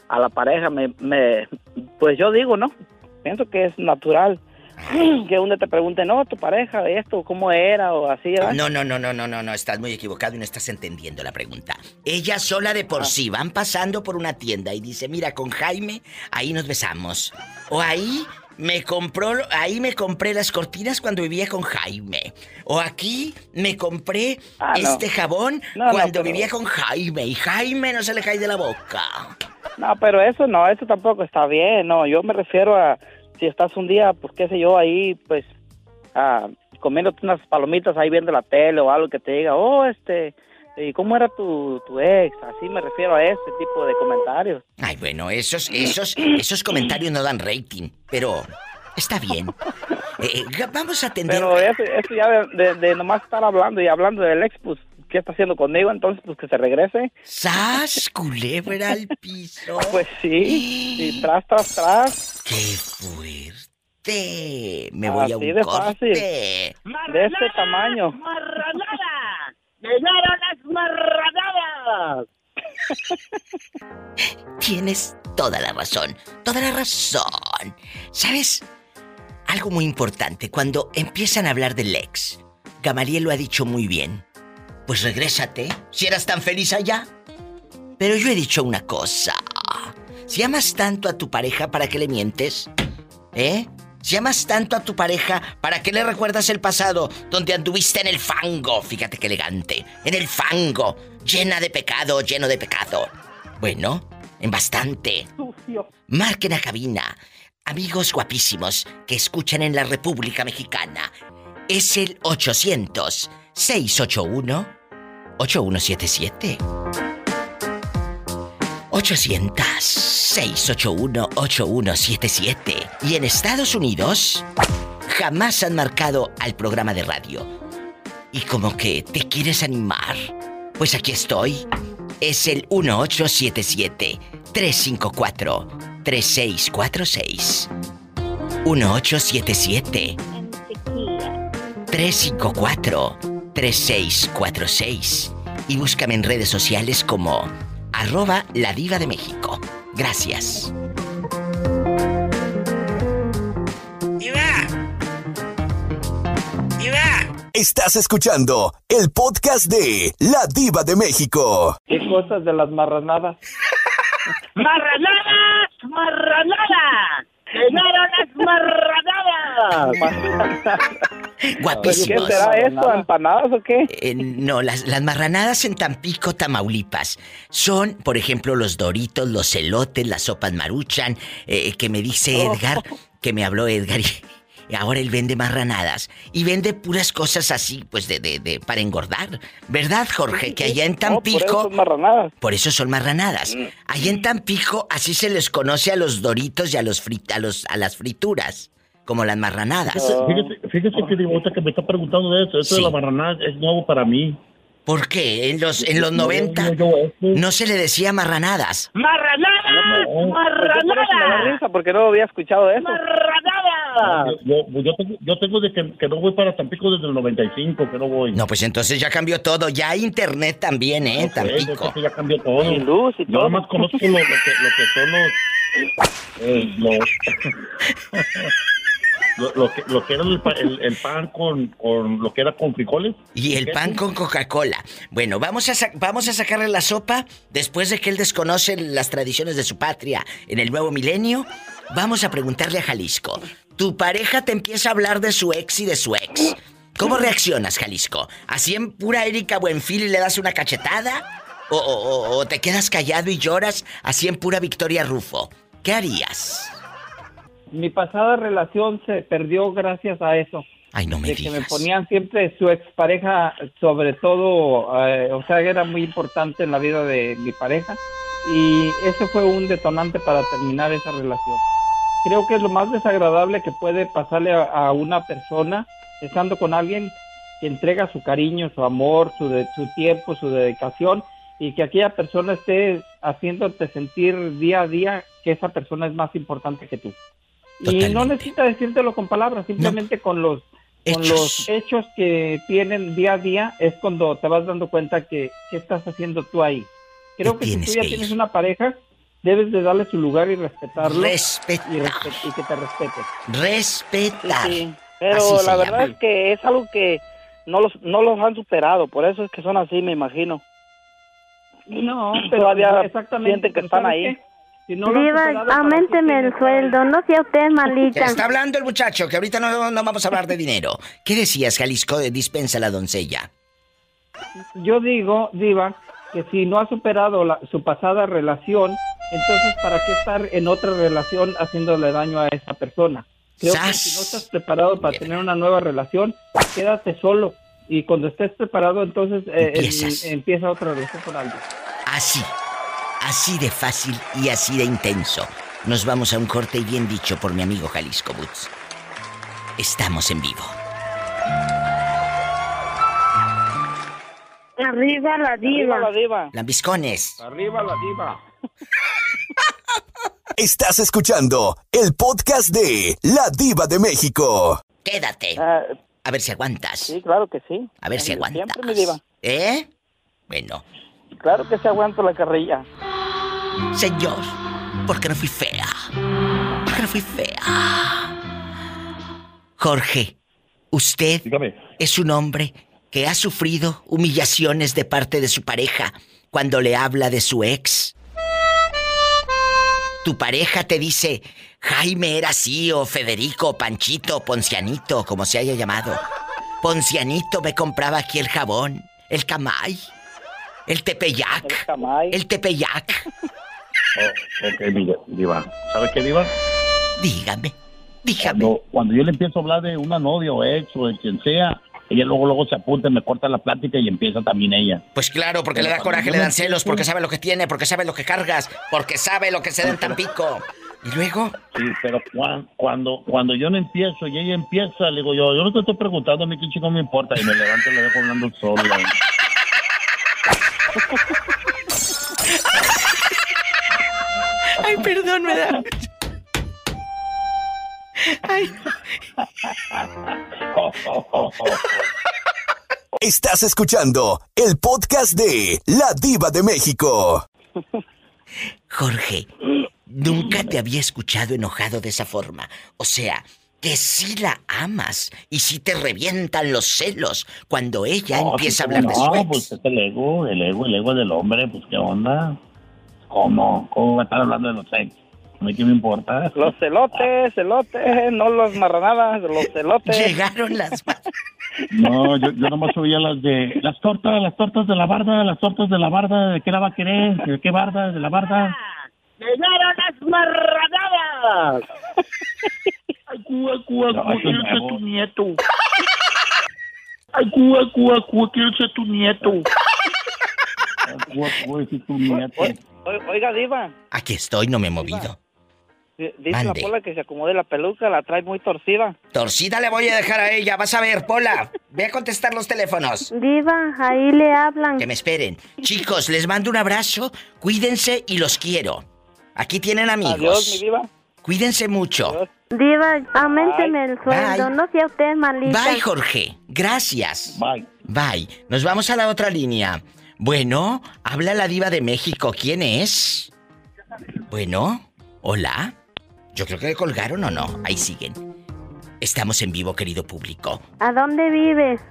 S9: a la pareja. Me, me, pues yo digo, ¿no? Pienso que es natural que uno te pregunte, no, tu pareja, esto, cómo era o así, ¿verdad?
S2: No, no, no, no, no, no, no, estás muy equivocado y no estás entendiendo la pregunta. Ella sola de
S9: Ah.
S2: por sí van pasando por una tienda y dice, mira, con Jaime, ahí nos besamos. O ahí me compró, ahí me compré las cortinas cuando vivía con Jaime. O aquí me compré
S9: Ah, no.
S2: este jabón
S9: No, no,
S2: cuando
S9: pero-
S2: vivía con Jaime. Y Jaime no se le cae de la boca.
S9: No, pero eso no, eso tampoco está bien, no, yo me refiero a si estás un día, pues qué sé yo, ahí, pues, ah, comiendo unas palomitas ahí viendo la tele o algo que te diga, oh, este,
S17: ¿y cómo era tu, tu ex? Así me refiero a ese tipo de comentarios.
S2: Ay, bueno, esos, esos, esos comentarios no dan rating, pero está bien. Eh, eh, vamos a atender.
S17: Pero eso, eso ya de, de- de nomás estar hablando y hablando del ex, pues, ¿qué está haciendo conmigo? Entonces, pues que se regrese.
S2: ¡Sas, culebra al piso!
S17: Pues sí, y tras, tras, tras.
S2: ¡Qué fuerte! Me voy a
S17: Así
S2: un
S17: de
S2: corte.
S17: fácil. De este tamaño.
S16: ¡Marranada! ¡Llegaron las marranadas!
S2: Tienes toda la razón, toda la razón. ¿Sabes? Algo muy importante, cuando empiezan a hablar del ex, Gamaliel lo ha dicho muy bien. Pues regrésate, si eras tan feliz allá. Pero yo he dicho una cosa. Si amas tanto a tu pareja, ¿para qué le mientes? ¿Eh? Si amas tanto a tu pareja, ¿para qué le recuerdas el pasado donde anduviste en el fango? Fíjate qué elegante. En el fango, llena de pecado, lleno de pecado. Bueno, en bastante.
S17: Sucio.
S2: Marquen a cabina. Amigos guapísimos que escuchan en la República Mexicana. Es el 800-681-8177. 800-681-8177. Y en Estados Unidos, jamás han marcado al programa de radio. Y como que te quieres animar, pues aquí estoy. Es el 1877-354-3646. 1877 354-3646. Y búscame en redes sociales como arroba la diva de México. Gracias.
S1: Estás escuchando el podcast de La Diva de México.
S17: ¿Qué cosas de las marranadas?
S16: ¡Marranadas! ¡Marranadas! ¡Llegaron las marranadas!
S2: Guapísimos.
S17: ¿Qué será esto? ¿Empanadas o qué?
S2: Eh, no, las, las marranadas en Tampico, Tamaulipas, son, por ejemplo, los doritos, los elotes, las sopas maruchan, eh, que me dice
S17: Oh.
S2: Edgar, que me habló Edgar y... Ahora él vende marranadas y vende puras cosas así, pues de, de, de- para engordar. ¿Verdad, Jorge? Que allá en
S17: No, por eso
S2: Tampico.
S17: son marranadas.
S2: Por eso son marranadas. Allá en Tampico así se les conoce a los doritos y a los frit- a los a las frituras, como las marranadas.
S18: Fíjese, fíjese que digo, ahorita que me está preguntando de eso, eso
S2: Sí.
S18: de la marranada es nuevo para mí.
S2: ¿Por qué? En los en los 90 no se le decía marranadas.
S16: ¡Marranadas!
S17: Pues me da
S16: ¡Marranadas!
S17: risa, porque no había escuchado eso.
S16: ¡Marranadas!
S18: Yo, yo, yo tengo, yo tengo de que, que no voy para Tampico desde el 95, que no voy.
S2: No, pues entonces ya cambió todo. Ya hay internet también, ¿eh?
S18: No yo
S2: Tampico.
S18: que ya cambió todo.
S17: Y luz y
S18: Yo
S17: todo.
S18: nada más conozco lo, lo que, lo que son los... eh, los- lo, lo que, lo que era el, pa- el- el pan con, con lo que era con frijoles.
S2: Y el pan con Coca-Cola. Bueno, vamos a, vamos a sacarle la sopa después de que él desconoce las tradiciones de su patria en el nuevo milenio. Vamos a preguntarle a Jalisco. Tu pareja te empieza a hablar de su ex y de su ex. ¿Cómo reaccionas, Jalisco? ¿Así en pura Erika Buenfil y le das una cachetada? ¿O, o- o- te quedas callado y lloras así en pura Victoria Rufo? ¿Qué harías?
S17: Mi pasada relación se perdió gracias a eso.
S2: Ay, no me
S17: de que me
S2: digas.
S17: ponían siempre su expareja, sobre todo, eh, o sea, era muy importante en la vida de mi pareja. Y eso fue un detonante para terminar esa relación. Creo que es lo más desagradable que puede pasarle a, a una persona estando con alguien que entrega su cariño, su amor, su, de- su tiempo, su dedicación y que aquella persona esté haciéndote sentir día a día que esa persona es más importante que tú. Y no necesita decírtelo con palabras, simplemente con los con los hechos que tienen día a día es cuando te vas dando cuenta que qué estás haciendo tú ahí. Creo que si tú ya
S2: que
S17: tienes una pareja, debes de darle su lugar y respetarlo.
S2: Respetar.
S17: Y, respe- y que te respete.
S2: Respetar.
S17: Sí,
S12: Pero
S17: Así
S12: la verdad
S17: llama.
S12: es que es algo que no los, no los han superado, por eso es que son así, me imagino.
S17: No, pero
S12: Todavía
S17: exactamente,
S12: sienten que están
S17: ¿sabes
S12: ahí.
S17: qué? Si no lo han superado,
S13: Diva,
S17: ¿para qué
S13: aumenteme el sueldo, no sea usted malita.
S2: Está hablando el muchacho, que ahorita no, no vamos a hablar de dinero. ¿Qué decías, Jalisco? Dispensa la doncella.
S17: Yo digo, Diva, que si no ha superado la- su pasada relación, entonces ¿para qué estar en otra relación haciéndole daño a esa persona? Creo que si no estás preparado para tener una nueva relación, quédate solo y cuando estés preparado, entonces eh, em- empieza otra relación con alguien.
S2: Así, así de fácil y así de intenso. Nos vamos a un corte y bien dicho por mi amigo Jalisco Boots. Estamos en vivo.
S13: Arriba la diva.
S16: la diva.
S2: Lambiscones.
S17: Arriba la diva.
S1: Estás escuchando el podcast de La Diva de México.
S2: Quédate.
S16: Ah,
S2: A ver si aguantas.
S16: sí, claro que sí.
S2: A ver si aguantas.
S16: Siempre, mi diva.
S2: ¿Eh? Bueno,
S16: Claro que se aguanto la carrilla.
S2: señor, porque no fui fea. Porque no fui fea. Jorge, usted es un hombre que ha sufrido humillaciones de parte de su pareja cuando le habla de su ex. Tu pareja te dice, Jaime era así, o Federico, o Panchito, o Poncianito, como se haya llamado. Poncianito me compraba aquí el jabón, el camay, el tepeyac. El tepeyac.
S19: Oh, ok, diva. ¿Sabe qué, diva?
S2: Dígame, dígame.
S19: Cuando, cuando yo le empiezo a hablar de una novia o ex o de quien sea, ella luego luego se apunta, me corta la plática y empieza también ella.
S2: Pues claro, porque le da coraje, le dan celos, porque sabe lo que tiene, porque sabe lo que cargas, porque sabe lo que se da en Tampico. ¿Y luego?
S19: Sí, pero cuan- cuando cuando yo no empiezo y ella empieza, le digo yo, yo no te estoy preguntando a mí qué chico me importa y me levanto y le dejo hablando solo.
S2: Ay, perdón, me da. Ay.
S1: Estás escuchando el podcast de La Diva de México.
S2: Jorge, nunca te había escuchado enojado de esa forma. O sea, que sí la amas y sí te revientan los celos cuando ella
S19: No,
S2: empieza a hablar de su
S19: No,
S2: ex.
S19: pues es el ego, el ego, el ego del hombre, pues qué onda. ¿Cómo? ¿Cómo va a estar hablando de los ex? A mí qué me importa.
S16: Los celotes, celotes, no las marranadas, los celotes.
S2: Llegaron las
S19: No, yo, yo nomás oía las de las tortas, las tortas de la barda, las tortas de la barda, ¿de qué la va a querer? ¿De qué barda? ¿De la barda?
S20: ¡Llegaron las marranadas!
S19: Ay, Cuba, Cuba, quiero ser tu nieto. Ay, Cuba, Cuba, Cuba, quiero ser tu nieto. Ay, Cuba, Cuba, ser tu nieto.
S16: Oiga, diva,
S2: Aquí estoy, no me he movido.
S16: Di- dice la
S2: Mande.
S16: pola que se acomode la peluca, la trae muy torcida.
S2: Torcida le voy a dejar a ella, vas a ver, Pola. Ve a contestar los teléfonos.
S13: Diva, ahí le hablan.
S2: Que me esperen. Chicos, les mando un abrazo, cuídense y los quiero. Aquí tienen amigos.
S16: Adiós, mi diva.
S2: Cuídense mucho.
S13: Diva, aumenteme el sueldo.
S2: Bye.
S13: No sea usted malita.
S2: Bye, Jorge. Gracias.
S19: Bye.
S2: Bye. Nos vamos a la otra línea. Bueno, habla la diva de México. ¿Quién es? Bueno, hola. Yo creo que le colgaron o no. Ahí siguen. Estamos en vivo, querido público.
S13: ¿A dónde vives?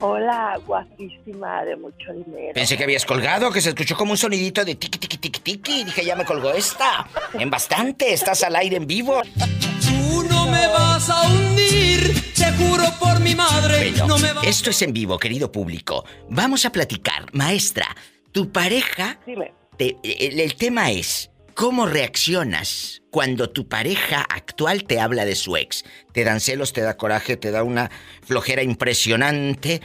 S21: Hola, guapísima de mucho dinero.
S2: Pensé que habías colgado, que se escuchó como un sonidito de tiki tiki tiki tiki. Dije, ya me colgó esta. En bastante, estás al aire en vivo.
S22: Tú no me vas a hundir, te juro por mi madre.
S2: Bueno,
S22: no me vas
S2: esto es en vivo, querido público. Vamos a platicar. Maestra, tu pareja... te- el, el tema es, ¿cómo reaccionas cuando tu pareja actual te habla de su ex? ¿Te dan celos, te da coraje, te da una flojera impresionante?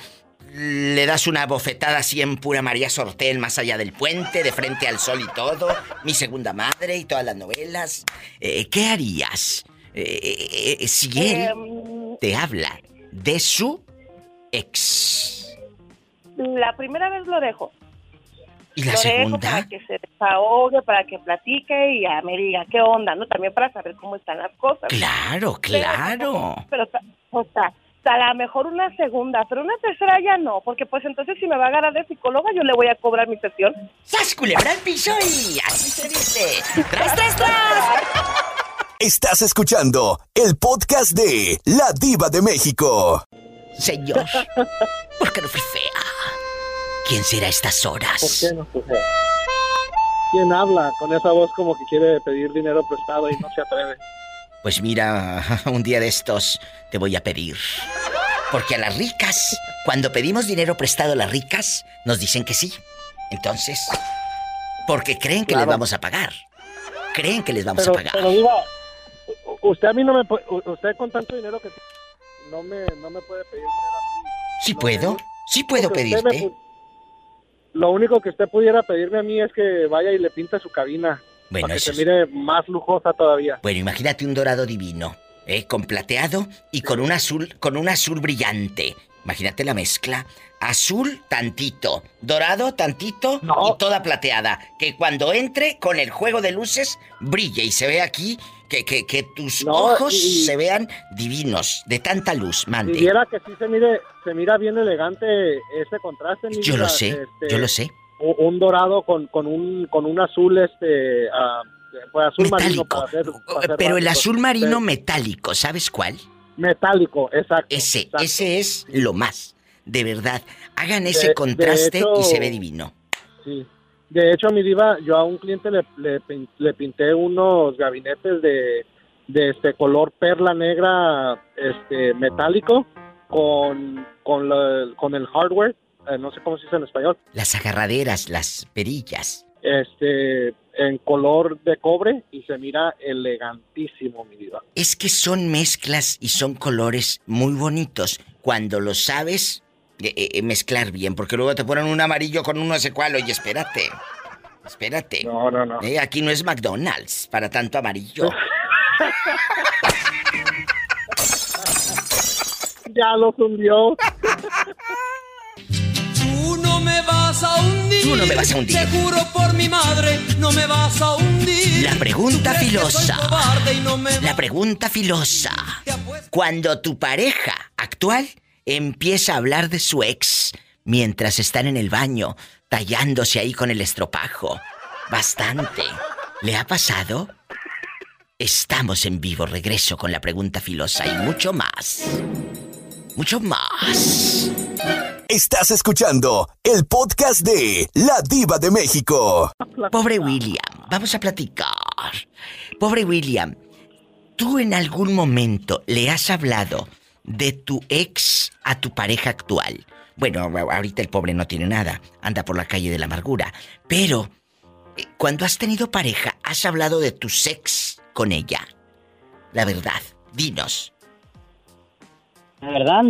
S2: ¿Le das una bofetada así en pura María Sortel más allá del puente, de frente al sol y todo? Mi segunda madre y todas las novelas. Eh, ¿Qué harías eh, eh, si él
S21: Em,
S2: te habla de su ex?
S21: La primera vez lo dejo.
S2: ¿Y la
S21: lo dejo
S2: segunda?
S21: para que se desahogue, para que platique y ya me diga qué onda, ¿no? También para saber cómo están las cosas.
S2: Claro, claro.
S21: Pero, ta- o sea, a lo mejor una segunda, pero una tercera ya no, porque pues entonces si me va a agarrar de psicóloga yo le voy a cobrar mi sesión.
S2: ¡Sas, culebra al piso y así se dice! ¡Tras, tras, tras!
S1: Estás escuchando el podcast de La Diva de México.
S2: Señor, ¿por qué no fui fea? ¿Quién será a estas horas?
S16: ¿Por qué no? ¿Quién habla con esa voz como que quiere pedir dinero prestado y no se atreve?
S2: Pues mira, un día de estos te voy a pedir. Porque a las ricas, cuando pedimos dinero prestado a las ricas, nos dicen que sí. Entonces, porque creen que les
S16: Claro.
S2: vamos a pagar. Creen que les vamos
S16: Pero,
S2: a pagar.
S16: pero diva, u- usted a mí no me puede, usted con tanto dinero que no me, no me puede pedir dinero a mí.
S2: Sí
S16: No
S2: puedo,
S16: me-
S2: Sí puedo pedirte.
S9: Lo único que usted pudiera pedirme a mí es que vaya y le pinte su cabina.
S2: Bueno,
S9: para que se
S2: es-
S9: mire más lujosa todavía.
S2: Bueno, imagínate un dorado divino, ¿eh? Con plateado y con un azul, con un azul brillante. Imagínate la mezcla. Azul tantito, dorado tantito y toda plateada. Que cuando entre con el juego de luces brille y se ve aquí que, que, que tus
S9: No,
S2: ojos
S9: y-
S2: se vean divinos de tanta luz, mande.
S9: viera que sí se mire, se mira bien elegante ese contraste. mi
S2: Yo lo sé,
S9: este,
S2: yo lo sé.
S9: Un dorado con, con un con un azul este pues azul marino para hacer, para hacer
S2: Pero el azul marino
S9: Sí,
S2: metálico, ¿sabes cuál?
S9: metálico, exacto.
S2: Ese,
S9: exacto.
S2: ese es lo más. De verdad. Hagan ese
S9: de
S2: contraste
S9: hecho-
S2: y se ve divino.
S9: Sí. De hecho, mi diva, yo a un cliente le, le, pin- le pinté unos gabinetes de, de este color perla negra este metálico con con, la- con el hardware, eh, no sé cómo se dice en español,
S2: Las agarraderas, las perillas.
S9: este en color de cobre y se mira elegantísimo, mi diva.
S2: Es que son mezclas y son colores muy bonitos cuando lo sabes eh, eh, mezclar bien, porque luego te ponen un amarillo con un no sé cuál. Oye, espérate. Espérate.
S9: No, no, no.
S2: Eh, aquí no es McDonald's para tanto amarillo.
S9: ya los hundió.
S23: Tú no me vas a hundir.
S2: Tú no me vas a hundir.
S23: Te juro por mi madre, no me vas a hundir.
S2: La pregunta filosa.
S23: no me
S2: La pregunta filosa. Cuando tu pareja actual empieza a hablar de su ex mientras están en el baño, tallándose ahí con el estropajo. Bastante. ¿Le ha pasado? Estamos en vivo, regreso con la pregunta filosa y mucho más. Mucho más.
S1: Estás escuchando el podcast de La Diva de México.
S2: Pobre William, vamos a platicar. Pobre William, ¿tú en algún momento le has hablado de tu ex a tu pareja actual? Bueno, ahorita el pobre no tiene nada, anda por la calle de la amargura, pero eh, cuando has tenido pareja, ¿has hablado de tu ex con ella? La verdad, dinos.
S24: La verdad,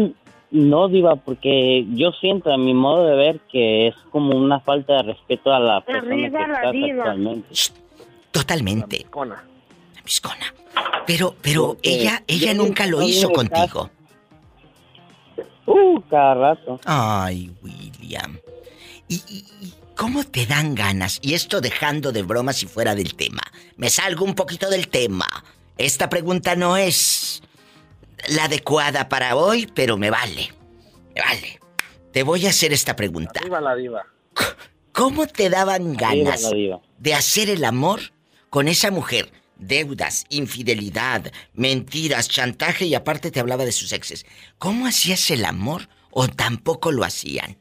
S24: no, Diva, porque yo siento a mi modo de ver que es como una falta de respeto a la persona que
S13: la
S24: estás
S13: diva.
S24: actualmente.
S2: Totalmente.
S9: Cona.
S2: Miscona. Pero, pero
S24: Porque
S2: ella, ella nunca lo hizo contigo.
S24: Uh, cada rato.
S2: Ay, William. ¿Y, cómo te dan ganas? Y esto dejando de bromas y fuera del tema. Me salgo un poquito del tema. Esta pregunta no es la adecuada para hoy, pero me vale. Me vale. Te voy a hacer esta pregunta.
S9: Arriba la diva.
S2: ¿Cómo te daban ganas de hacer el amor con esa mujer? Deudas, infidelidad, mentiras, chantaje y aparte te hablaba de sus exes. ¿Cómo hacías el amor o tampoco lo hacían?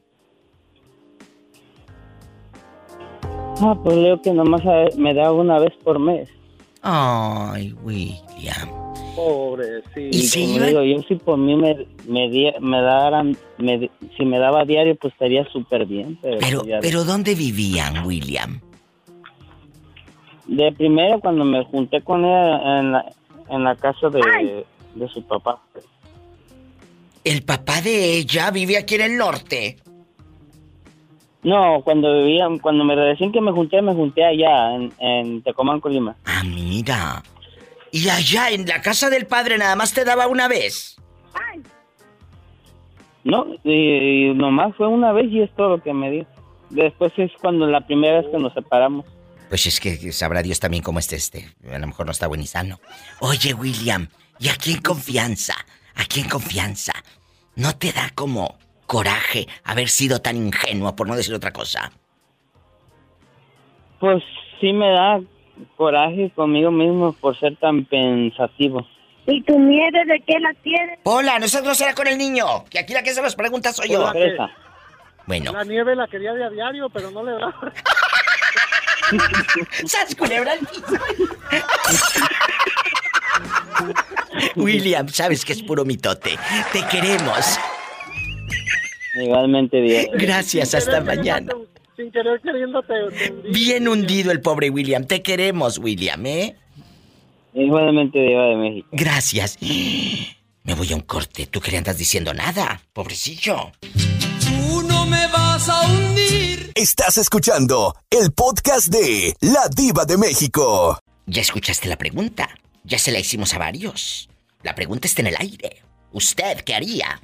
S24: Ah, pues leo que nomás a- me da una vez por mes.
S2: Ay, William.
S9: Pobrecito.
S24: Y como digo, yo si por mí me, me, di- me daran, me si me daba diario, pues estaría súper bien. Pero,
S2: Pero,
S24: pues
S2: pero ¿dónde vivían, William?
S24: De primero, cuando me junté con ella en la, en la casa de, de su papá.
S2: El papá de ella vive aquí en el norte.
S24: No, cuando vivía, cuando me recién que me junté, me junté allá, en, en Tecomán, Colima.
S2: Ah, mira. Y allá en la casa del padre nada más te daba una vez.
S24: No, y, y nomás fue una vez y es todo lo que me dio. Después es cuando la primera vez que nos separamos.
S2: Pues es que sabrá Dios también cómo esté este. A lo mejor no está buen y sano. Oye, William, ¿y aquí en confianza? Aquí en confianza. ¿No te da como coraje haber sido tan ingenuo, por no decir otra cosa?
S24: Pues sí me da coraje conmigo mismo por ser tan pensativo.
S13: ¿Y tu miedo de qué la tienes?
S2: Hola, nosotros será con el niño. Que aquí la que se las preguntas soy yo.
S9: Hola, ¿qué?
S2: Bueno.
S9: La nieve la quería de a diario, pero no le da.
S2: ¡Sas culebra al piso! William, sabes que es puro mitote. Te queremos.
S24: Igualmente, Diego.
S2: Gracias, hasta mañana.
S9: Sin querer queriéndote.
S2: Bien hundido el pobre William. Te queremos, William, ¿eh?
S24: Igualmente, Diego de México.
S2: Gracias. Me voy a un corte. Tú que le andas diciendo nada, pobrecillo.
S25: Me vas a hundir.
S1: Estás escuchando el podcast de La Diva de México.
S2: ¿Ya escuchaste la pregunta? Ya se la hicimos a varios. La pregunta está en el aire. ¿Usted qué haría?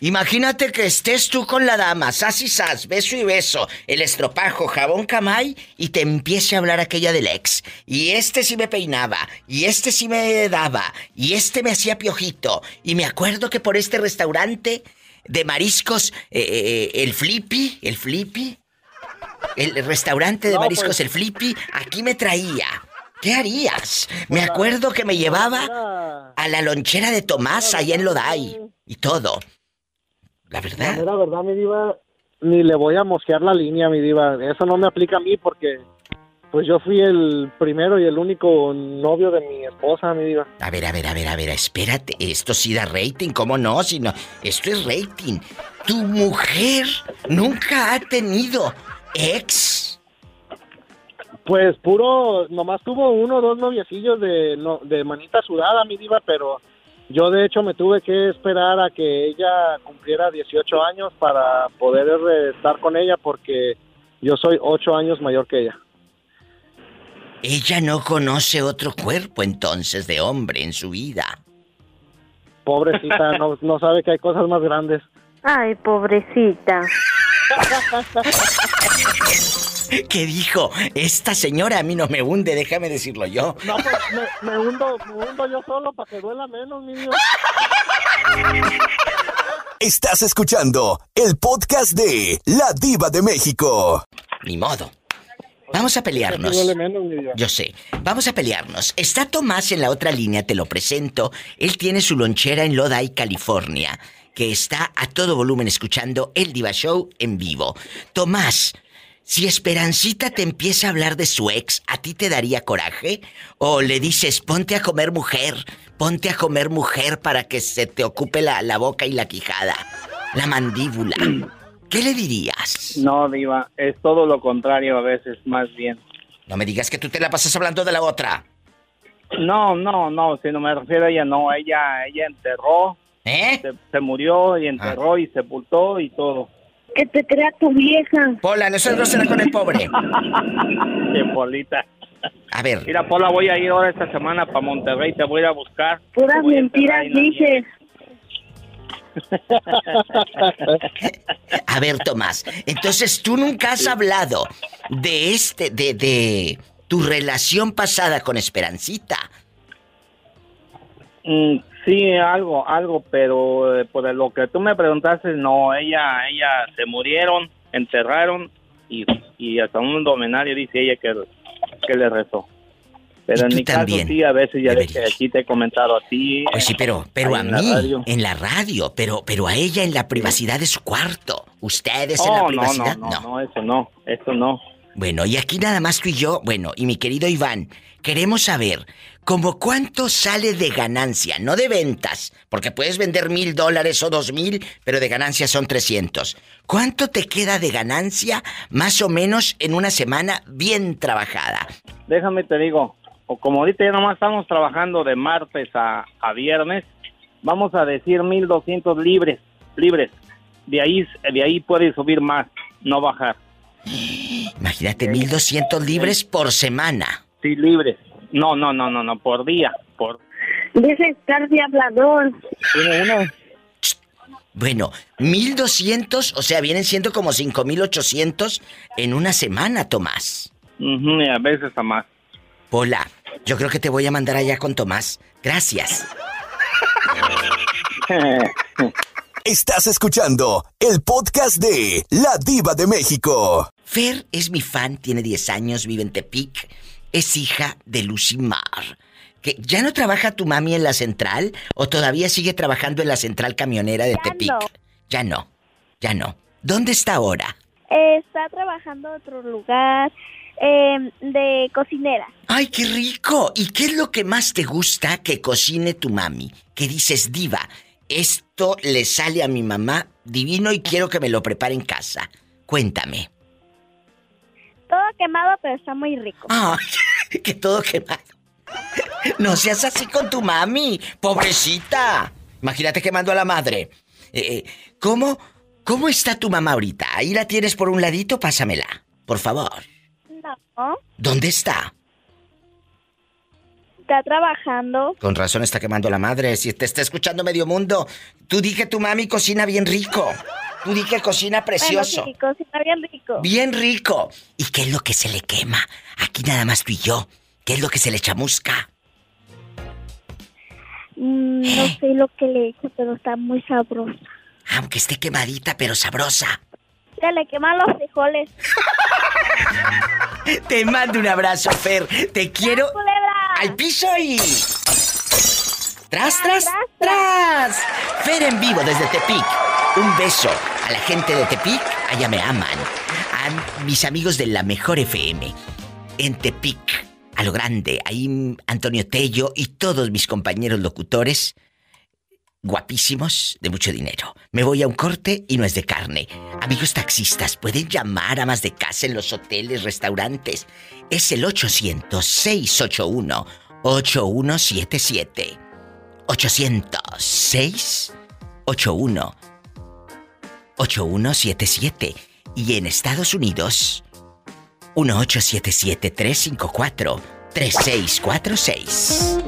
S2: Imagínate que estés tú con la dama, sas y sas, beso y beso, el estropajo, jabón camay, y te empiece a hablar aquella del ex. Y este sí me peinaba, y este sí me daba, y este me hacía piojito. Y me acuerdo que por este restaurante de mariscos, eh, eh, el Flippy, el Flippy, el restaurante de
S9: No,
S2: mariscos,
S9: pues.
S2: el Flippy, aquí me traía. ¿Qué harías? Me acuerdo que me llevaba a la lonchera de Tomás allá en Loday y todo. La verdad.
S9: La verdad, mi diva, ni le voy a mosquear la línea, mi diva. Eso no me aplica a mí porque pues yo fui el primero y el único novio de mi esposa, mi diva.
S2: A ver, a ver, a ver, a ver, espérate. Esto sí da rating, ¿cómo no? Si no, esto es rating. Tu mujer nunca ha tenido ex.
S9: Pues puro, nomás tuvo uno o dos noviecillos de, no, de manita sudada, mi diva, pero yo de hecho me tuve que esperar a que ella cumpliera 18 años para poder estar con ella porque yo soy 8 años mayor que ella.
S2: Ella no conoce otro cuerpo entonces de hombre en su vida.
S9: Pobrecita, no, no sabe que hay cosas más grandes.
S10: Ay, pobrecita.
S2: ¿Qué dijo? Esta señora a mí no me hunde, déjame decirlo yo.
S9: No, pues me, me hundo, me hundo yo solo para que duela menos, diva.
S1: Estás escuchando el podcast de La Diva de México.
S2: Ni modo. Vamos a pelearnos. Yo sé. Vamos a pelearnos. Está Tomás en la otra línea, te lo presento. Él tiene su lonchera en Lodi, California, que está a todo volumen escuchando el Diva Show en vivo. Tomás, si Esperancita te empieza a hablar de su ex, ¿a ti te daría coraje? ¿O le dices, ponte a comer mujer, ponte a comer mujer para que se te ocupe la, la boca y la quijada, la mandíbula? ¿Qué le dirías?
S26: No, Diva, es todo lo contrario a veces, más bien.
S2: No me digas que tú te la pasas hablando de la otra.
S26: No, no, no, si no me refiero a ella, no, ella, ella enterró,
S2: ¿Eh?
S26: se, se murió y enterró y sepultó y todo.
S10: Que te crea tu vieja.
S2: Pola, no seas grosera con el pobre.
S26: Qué polita.
S2: A ver.
S26: Mira, Pola, voy a ir ahora esta semana para Monterrey, te voy a ir a buscar.
S10: Puras mentiras dices.
S2: A ver, Tomás, entonces tú nunca has hablado de este, de, de tu relación pasada con Esperancita.
S26: Mm, sí, algo, algo, pero eh, por lo que tú me preguntaste, no, ella, ella se murieron, enterraron y, y hasta un domenario dice ella que, que le rezó. Pero en
S2: tú
S26: mi
S2: también
S26: caso sí, a veces ya ves que aquí te he comentado a ti.
S2: Pues sí, pero, pero a
S26: en la
S2: mí,
S26: radio.
S2: en la radio, pero, pero a ella en la privacidad de su cuarto. Ustedes en la
S26: Oh, no,
S2: privacidad,
S26: no, no, no, eso no, eso no.
S2: Bueno, y aquí nada más tú y yo, bueno, y mi querido Iván, queremos saber, ¿cómo cuánto sale de ganancia? No de ventas, porque puedes vender mil dólares o dos mil, pero de ganancia son 300. ¿Cuánto te queda de ganancia, más o menos, en una semana bien trabajada?
S26: Déjame te digo, o como ahorita ya nomás estamos trabajando de martes a, a viernes, vamos a decir 1200 libres, libres. De ahí, de ahí puede subir más, no bajar.
S2: Imagínate, 1200 libres por semana.
S26: Sí, libres. No, no, no, no, no, por día, por
S10: de estar de hablador.
S26: uno.
S2: Bueno, 1200, o sea, vienen siendo como 5800 en una semana, Tomás.
S26: Y a veces a más.
S2: Hola, yo creo que te voy a mandar allá con Tomás. Gracias.
S1: Estás escuchando el podcast de La Diva de México.
S2: Fer es mi fan, tiene 10 años, vive en Tepic. Es hija de Lucy Mar. ¿Que ¿Ya no trabaja tu mami en la central o todavía sigue trabajando en la central camionera de Tepic?
S10: no.
S2: Ya no, ya no. ¿Dónde está ahora?
S10: Eh, está trabajando en otro lugar eh, de cocinera.
S2: ¡Ay, qué rico! ¿Y qué es lo que más te gusta que cocine tu mami? Que dices, diva, esto le sale a mi mamá divino y quiero que me lo prepare en casa. Cuéntame.
S10: Todo quemado, pero está muy rico.
S2: ¡Ay, que todo quemado! No seas así con tu mami, pobrecita. Imagínate quemando a la madre. Eh, eh, ¿Cómo ¿Cómo está tu mamá ahorita? Ahí la tienes por un ladito, pásamela, por favor.
S10: No,
S2: ¿Dónde está?
S10: está trabajando.
S2: Con razón está quemando la madre. Si te está escuchando medio mundo, tú di que tu mami cocina bien rico. Tú di que cocina precioso.
S10: Bueno, sí, cocina bien rico.
S2: Bien rico. ¿Y qué es lo que se le quema? Aquí nada más tú y yo. ¿Qué es lo que se le chamusca?
S10: Mm, no sé lo que le he hecho, pero está muy sabrosa.
S2: Aunque esté quemadita, pero sabrosa.
S10: Se le queman los frijoles.
S2: Te mando un abrazo, Fer. Te quiero al piso y. Tras, tras, tras. Fer en vivo desde Tepic. Un beso a la gente de Tepic. Allá me aman. A mis amigos de la Mejor FM. En Tepic. A lo grande. Ahí Antonio Tello y todos mis compañeros locutores guapísimos de mucho dinero. Me voy a un corte y no es de carne. Amigos taxistas, pueden llamar a más de casa en los hoteles, restaurantes. Es el 800-681-8177. 800-681-8177. Y en Estados Unidos, 1877-354-3646.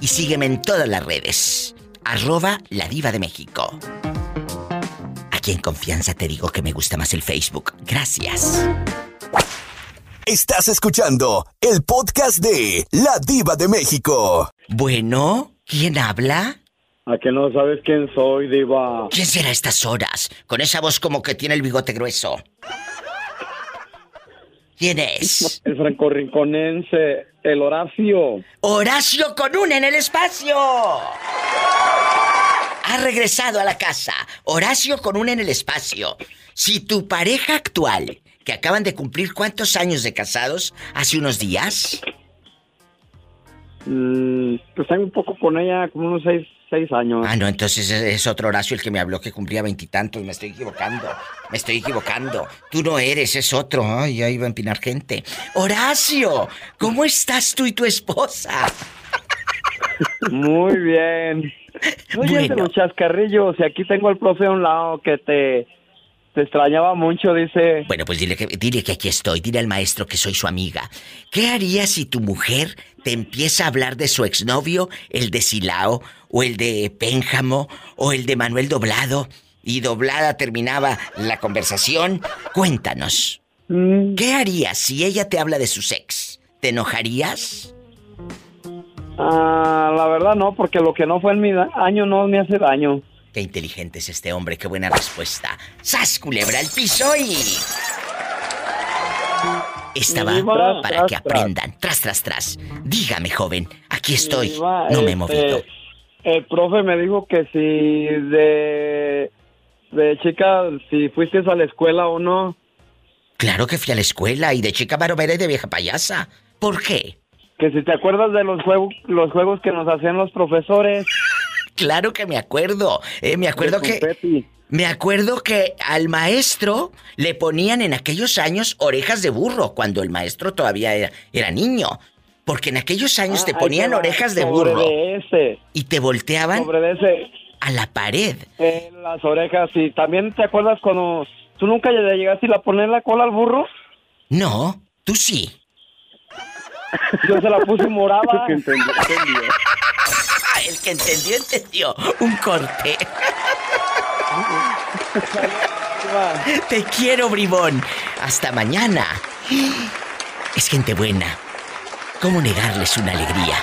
S2: Y sígueme en todas las redes arroba la diva de México. Aquí en confianza te digo que me gusta más el Facebook. Gracias.
S1: Estás escuchando el podcast de La Diva de México.
S2: Bueno, ¿quién habla?
S27: ¿A que no sabes quién soy, Diva?
S2: ¿Quién será a estas horas? Con esa voz como que tiene el bigote grueso. ¿Quién es?
S27: El franco rinconense, el Horacio.
S2: Horacio con un en el espacio. Ha regresado a la casa. Horacio con un en el espacio. Si tu pareja actual, que acaban de cumplir cuántos años de casados, hace unos días.
S27: Mm, pues tengo un poco con ella, como unos seis, seis años.
S2: Ah, no, entonces es, otro Horacio el que me habló que cumplía veintitantos. Me estoy equivocando. Me estoy equivocando. Tú no eres, es otro. Ay, ya iba a empinar gente. Horacio, ¿cómo estás tú y tu esposa?
S27: Muy bien. Oye,
S2: Bueno.
S27: los chascarrillos, y aquí tengo al profe a un lado que te, te extrañaba mucho, dice.
S2: Bueno, pues dile que, dile que aquí estoy, dile al maestro que soy su amiga. ¿Qué harías si tu mujer te empieza a hablar de su exnovio, el de Silao, o el de Pénjamo, o el de Manuel Doblado, y doblada terminaba la conversación? Cuéntanos. ¿Qué harías si ella te habla de su ex? ¿Te enojarías?
S27: Ah, la verdad no, porque lo que no fue en mi año no me hace daño.
S2: Qué inteligente es este hombre, qué buena respuesta. ¡Sas, culebra al piso y... Esta va
S27: Diva,
S2: para
S27: tras,
S2: que aprendan. Tras, tras, tras. Dígame, joven, aquí estoy.
S27: Diva,
S2: No me he
S27: este,
S2: movido.
S27: El profe me dijo que si de, de chica, si fuiste a la escuela o no,
S2: Claro que fui a la escuela y de chica baromera y de vieja payasa. ¿Por qué?
S27: que si te acuerdas de los juegos, los juegos que nos hacían los profesores.
S2: Claro que me acuerdo. Eh, me acuerdo que. Me acuerdo que al maestro le ponían en aquellos años orejas de burro, cuando el maestro todavía era, era niño. Porque en aquellos años
S27: Ah,
S2: te ponían orejas de burro
S27: de ese,
S2: y te volteaban
S27: sobre de ese,
S2: a la pared.
S27: en las orejas. Y también te acuerdas cuando tú nunca le llegaste a poner la cola al burro.
S2: No, tú sí.
S27: Yo se la puse morada.
S2: El que entendió, entendió. Un corte. Te quiero, bribón. Hasta mañana. Es gente buena. ¿Cómo negarles una alegría?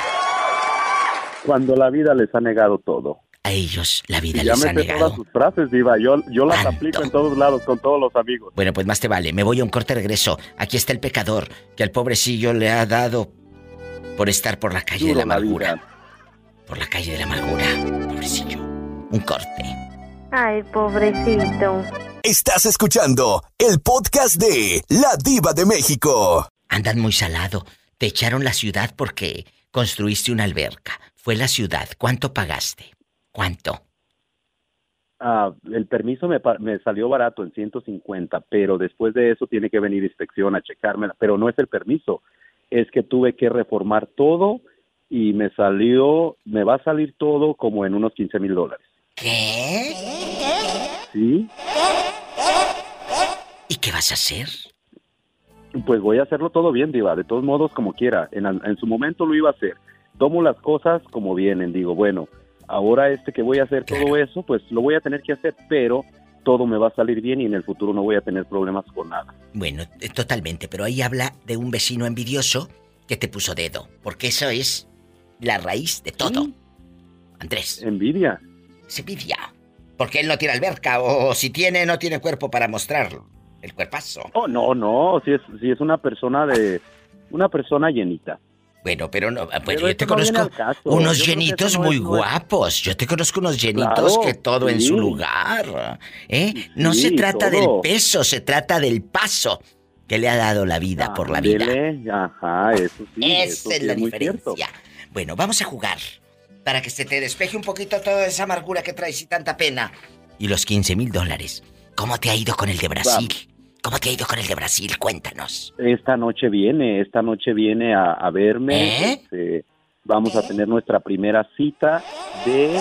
S18: Cuando la vida les ha negado todo.
S2: A ellos la vida
S18: Y
S2: les
S18: me
S2: ha negado.
S18: todas sus frases, Diva. Yo, yo las aplico en todos lados, con todos los amigos.
S2: Bueno, pues más te vale. Me voy a un corte regreso. Aquí está el pecador que al pobrecillo le ha dado por estar por la calle de la amargura. Por la calle de la amargura. Pobrecillo. Un corte.
S10: Ay, pobrecito.
S1: Estás escuchando el podcast de La Diva de México.
S2: Andan muy salado. Te echaron la ciudad porque construiste una alberca. Fue la ciudad. ¿Cuánto pagaste? ¿Cuánto?
S18: Ah, el permiso me, me salió barato en 150, pero después de eso tiene que venir inspección a checármela. Pero no es el permiso, es que tuve que reformar todo y me salió, me va a salir todo como en unos 15 mil dólares.
S2: ¿Qué?
S18: ¿Sí?
S2: qué vas a hacer?
S18: Pues voy a hacerlo todo bien, Diva, de todos modos como quiera. En, en su momento lo iba a hacer. Tomo las cosas como vienen, digo, bueno, ahora este que voy a hacer todo eso, pues lo voy a tener que hacer, pero todo me va a salir bien y en el futuro no voy a tener problemas con nada.
S2: Bueno, eh, totalmente, pero ahí habla de un vecino envidioso que te puso dedo, porque eso es la raíz de todo. Andrés.
S18: Envidia.
S2: Es envidia. Porque él no tiene alberca, o si tiene, no tiene cuerpo para mostrarlo. El cuerpazo.
S18: Oh, no, no, si es, si es una persona de... Una persona llenita.
S2: Bueno, pero no, pues yo te conozco unos llenitos muy guapos. Yo te conozco unos llenitos que todo en su lugar. ¿eh? No se trata del peso, se trata del paso que le ha dado la vida por la vida.
S18: Ajá, eso sí.
S2: Esa es la diferencia. Bueno, vamos a jugar para que se te despeje un poquito toda esa amargura que traes y tanta pena. Y los 15 mil dólares. ¿Cómo te ha ido con el de Brasil? ¿Cómo te ha ido con el de Brasil? Cuéntanos.
S18: Esta noche viene, esta noche viene a, verme.
S2: ¿Eh?
S18: Este, vamos a tener nuestra primera cita de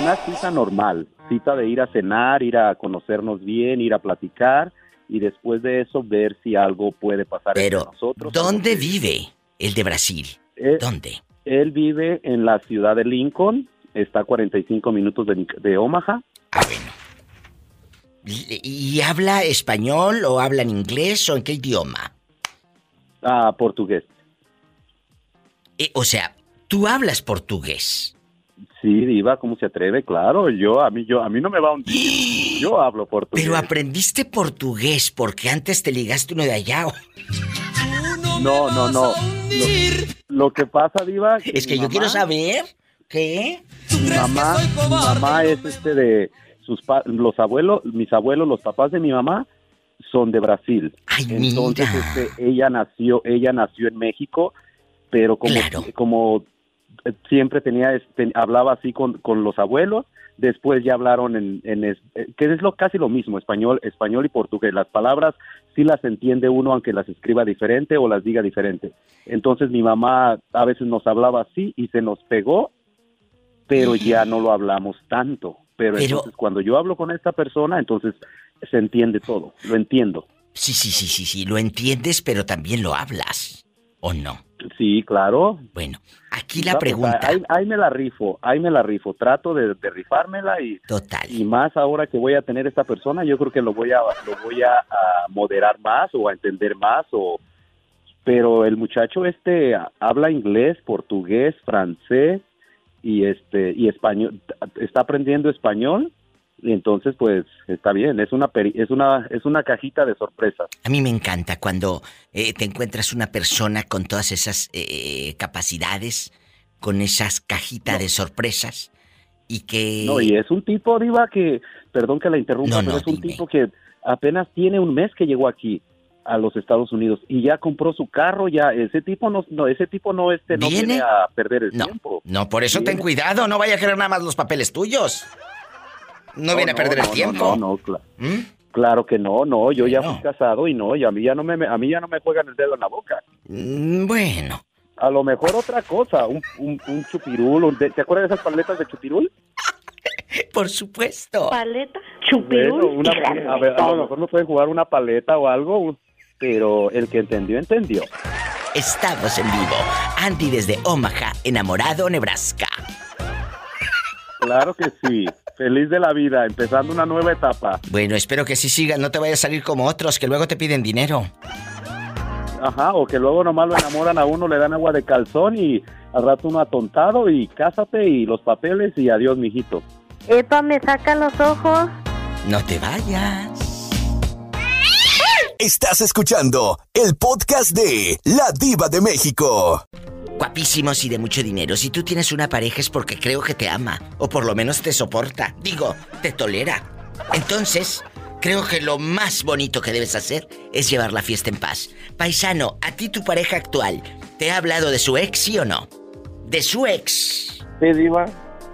S18: una cita normal, cita de ir a cenar, ir a conocernos bien, ir a platicar y después de eso ver si algo puede pasar
S2: Pero,
S18: entre nosotros.
S2: ¿dónde vive el de Brasil?
S18: Eh,
S2: ¿Dónde?
S18: Él vive en la ciudad de Lincoln, está a 45 minutos de, de Omaha.
S2: ¿Y habla español o habla en inglés o en qué idioma?
S18: Ah, portugués.
S2: Eh, o sea, tú hablas portugués.
S18: Sí, diva, ¿cómo se atreve? Claro, yo a mí yo a mí no me va un Yo hablo portugués.
S2: Pero aprendiste portugués porque antes te ligaste uno de allá.
S18: No, no, no. Lo, lo que pasa, diva,
S2: Es que yo quiero saber qué.
S18: Mi mamá, mi mamá es este de sus pa- los abuelos, mis abuelos, los papás de mi mamá son de Brasil. Entonces, este, ella nació, ella nació en México, pero como como siempre tenía este, hablaba así con, con los abuelos, después ya hablaron en, en es- eh, que es lo casi lo mismo, español, español y portugués. Las palabras sí las entiende uno aunque las escriba diferente o las diga diferente. Entonces mi mamá a veces nos hablaba así y se nos pegó pero ya no lo hablamos tanto. Pero,
S2: Pero-
S18: entonces cuando yo hablo con esta persona, entonces se entiende todo, lo entiendo.
S2: Sí, sí, sí, sí, sí, lo entiendes, pero también lo hablas. ¿O no?
S18: Sí, claro.
S2: Bueno, aquí la
S18: pues,
S2: pregunta.
S18: ahí, ahí me la rifo, ahí me la rifo. Trato de, de rifármela y,
S2: Total.
S18: y más ahora que voy a tener esta persona, yo creo que lo voy a lo voy a, a moderar más o a entender más o pero el muchacho este habla inglés, portugués, francés y este y español está aprendiendo español y entonces pues está bien, es una peri- es una es una cajita de sorpresas.
S2: A mí me encanta cuando eh, te encuentras una persona con todas esas eh, capacidades, con esas cajitas de sorpresas y que...
S18: No, y es un tipo, Diva, que, perdón que la interrumpa,
S2: No,
S18: pero
S2: no,
S18: es un tipo que apenas tiene un mes que llegó aquí a los Estados Unidos y ya compró su carro, ya ese tipo no, no ese tipo no este no
S2: ¿Viene?
S18: viene a perder el tiempo.
S2: no, por eso ten cuidado, no vaya a querer nada más los papeles tuyos. No, viene a perder el tiempo. ¿Mm?
S18: No, no, cla- claro que no, no, yo ya fui casado y no, y a mí ya no me a mí ya no me juegan el dedo en la boca.
S2: Mm, Bueno.
S18: A lo mejor otra cosa, un, un, un chupirul, un de- ¿te acuerdas de esas paletas de chupirul?
S2: Por supuesto.
S13: ¿Paleta?
S18: Bueno, una, a, ver, a lo mejor no pueden jugar una paleta o algo, pero el que entendió, entendió.
S2: Estamos en vivo. Andy desde Omaha, enamorado, Nebraska.
S18: Claro que sí. Feliz de la vida, empezando una nueva etapa.
S2: Bueno, espero que sí sigas, no te vayas a salir como otros que luego te piden dinero.
S18: Ajá, o que luego nomás lo enamoran a uno, le dan agua de calzón y al rato uno atontado y cásate y los papeles y adiós, mijito.
S13: Epa, me saca los ojos.
S2: No te vayas.
S1: Estás escuchando el podcast de La Diva de México.
S2: Guapísimos y de mucho dinero. Si tú tienes una pareja es porque creo que te ama. O por lo menos te soporta. Digo, te tolera. Entonces, creo que lo más bonito que debes hacer es llevar la fiesta en paz. Paisano, a ti tu pareja actual, ¿te ha hablado de su ex, sí o no? De su ex.
S27: Sí, Diva.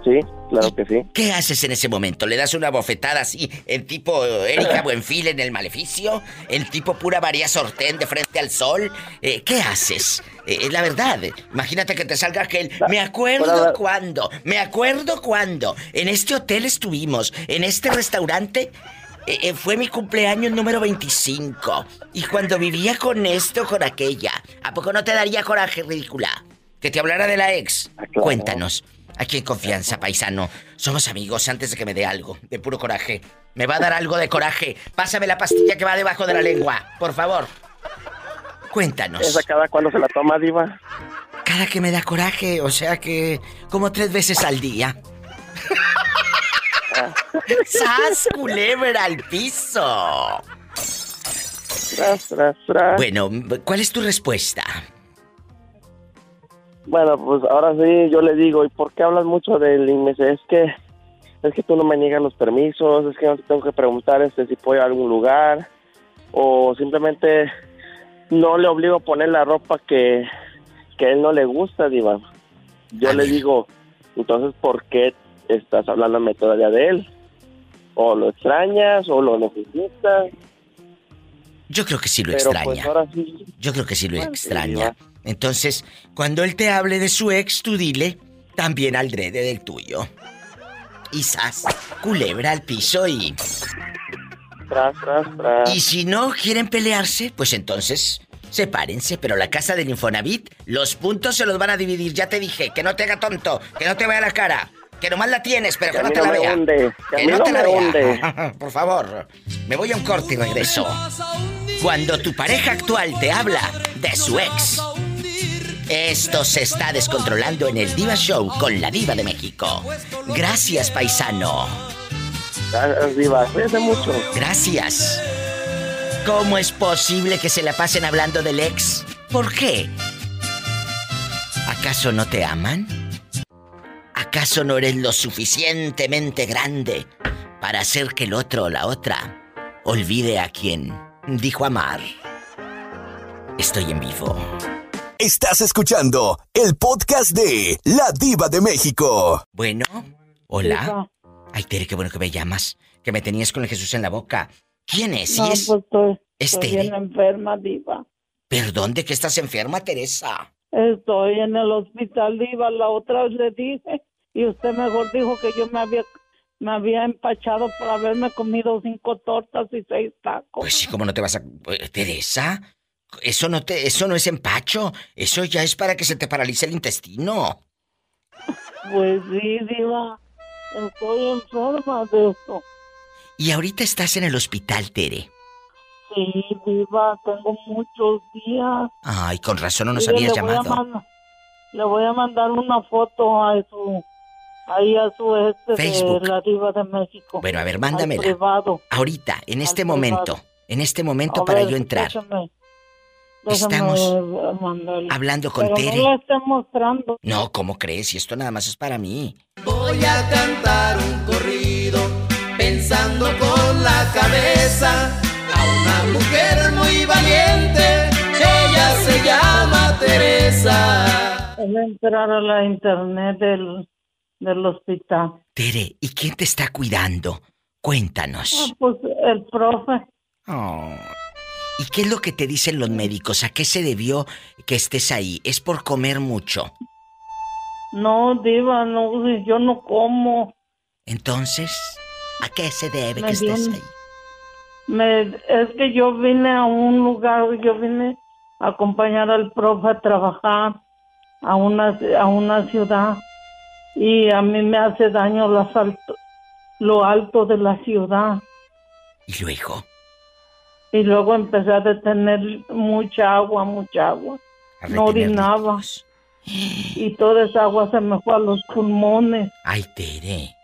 S27: Sí, claro que sí.
S2: ¿Qué haces en ese momento? ¿Le das una bofetada así en tipo Erika Buenfil en el maleficio? ¿En tipo pura María Sortén de frente al sol? Eh, ¿Qué haces? Eh, la verdad, imagínate que te salga aquel. Me acuerdo cuando, me acuerdo cuando. En este hotel estuvimos, en este restaurante. eh, eh, fue mi cumpleaños número 25. Y cuando vivía con esto, con aquella, ¿a poco no te daría coraje, ridícula? Que te hablara de la ex.
S28: Ah,
S2: Cuéntanos. Aquí en confianza, paisano. Somos amigos antes de que me dé algo, de puro coraje. Me va a dar algo de coraje. Pásame la pastilla que va debajo de la lengua, por favor. Cuéntanos.
S28: ¿Esa cada cuando se la toma, Diva?
S2: Cada que me da coraje, o sea que como tres veces al día. ¡Sas, culebra al piso!
S28: Tras, tras, tras.
S2: Bueno, ¿cuál es tu respuesta?
S28: Bueno, pues ahora sí, yo le digo, ¿y por qué hablas mucho de él? Y me dice, es que, es que tú no me niegas los permisos, es que no te tengo que preguntar este, si puedo ir a algún lugar, o simplemente no le obligo a poner la ropa que, que a él no le gusta, Diva. Yo le digo, entonces, ¿por qué estás hablándome todavía de él? O lo extrañas, o lo necesitas.
S2: Yo creo que sí lo
S28: Pero,
S2: extraña.
S28: pues, ahora sí.
S2: Yo creo que sí lo
S28: Bueno,
S2: extraña. Entonces, cuando él te hable de su ex, tú dile, también aldrede del tuyo. Y sas, culebra al piso y...
S28: Tras, tras, tras.
S2: Y si no quieren pelearse, pues entonces sepárense. Pero la casa del Infonavit, los puntos se los van a dividir. Ya te dije, que no te haga tonto, que no te vea la cara. Que nomás la tienes, pero que, no te la vea.
S28: hunde, que
S2: no
S28: no
S2: te la vea. Por favor, me voy a un corte y regreso. Cuando tu pareja actual te habla de su ex. Esto se está descontrolando en el Diva Show con la Diva de México. Gracias, paisano.
S28: Gracias, Diva. Mucho.
S2: Gracias. ¿Cómo es posible que se la pasen hablando del ex? ¿Por qué? ¿Acaso no te aman? ¿Acaso no eres lo suficientemente grande para hacer que el otro o la otra olvide a quien dijo amar? Estoy en vivo.
S1: Estás escuchando el podcast de La Diva de México.
S2: Bueno, hola. Ay, Tere, qué bueno que me llamas. Que me tenías con el Jesús en la boca. ¿Quién es? ¿Sí
S29: No,
S2: es?
S29: pues estoy,
S2: ¿Es
S29: estoy
S2: Tere?
S29: bien enferma, diva.
S2: Perdón, ¿de que estás enferma, Teresa?
S29: Estoy en el hospital, diva. La otra vez le dije y usted mejor dijo que yo me había me había empachado por haberme comido cinco tortas y seis tacos.
S2: Pues sí, ¿cómo no te vas a... eh, Teresa, eso no te... Eso no es empacho. Eso ya es para que se te paralice el intestino.
S29: Pues sí, diva. Estoy enferma de eso.
S2: Y ahorita estás en el hospital, Tere.
S29: Sí, diva. Tengo muchos días.
S2: Ay, con razón no nos habías
S29: le
S2: llamado.
S29: le voy a mandar una foto a su... Ahí a su este
S2: Facebook.
S29: de la diva de México.
S2: Bueno, a ver, mándamela.
S29: privado.
S2: Ahorita, en este momento. En este momento
S29: A
S2: para
S29: ver,
S2: yo entrar.
S29: déjame
S2: Estamos
S29: mandarle.
S2: hablando con
S29: Pero
S2: Tere.
S29: No mostrando.
S2: ¿cómo crees? Y esto nada más es para mí.
S23: Voy a cantar un corrido pensando con la cabeza a una mujer muy valiente. Ella se llama Teresa.
S29: Voy a entrar a la internet del, del hospital.
S2: Tere, ¿y quién te está cuidando? Cuéntanos.
S29: Ah, pues el profe.
S2: Oh. ¿Y qué es lo que te dicen los médicos? ¿A qué se debió que estés ahí? ¿Es por comer mucho?
S29: No, diva, no, yo no como.
S2: Entonces, ¿a qué se debe
S29: Me
S2: que estés ahí?
S29: Me, es que yo vine a un lugar, yo vine a acompañar al profe a trabajar a una, a una ciudad y a mí me hace daño las alto- lo alto de la ciudad.
S2: ¿Y luego?
S29: Y luego empecé a detener mucha agua, mucha agua.
S2: A
S29: No orinaba. Y toda esa agua se me fue a los pulmones.
S2: Ay, Tere.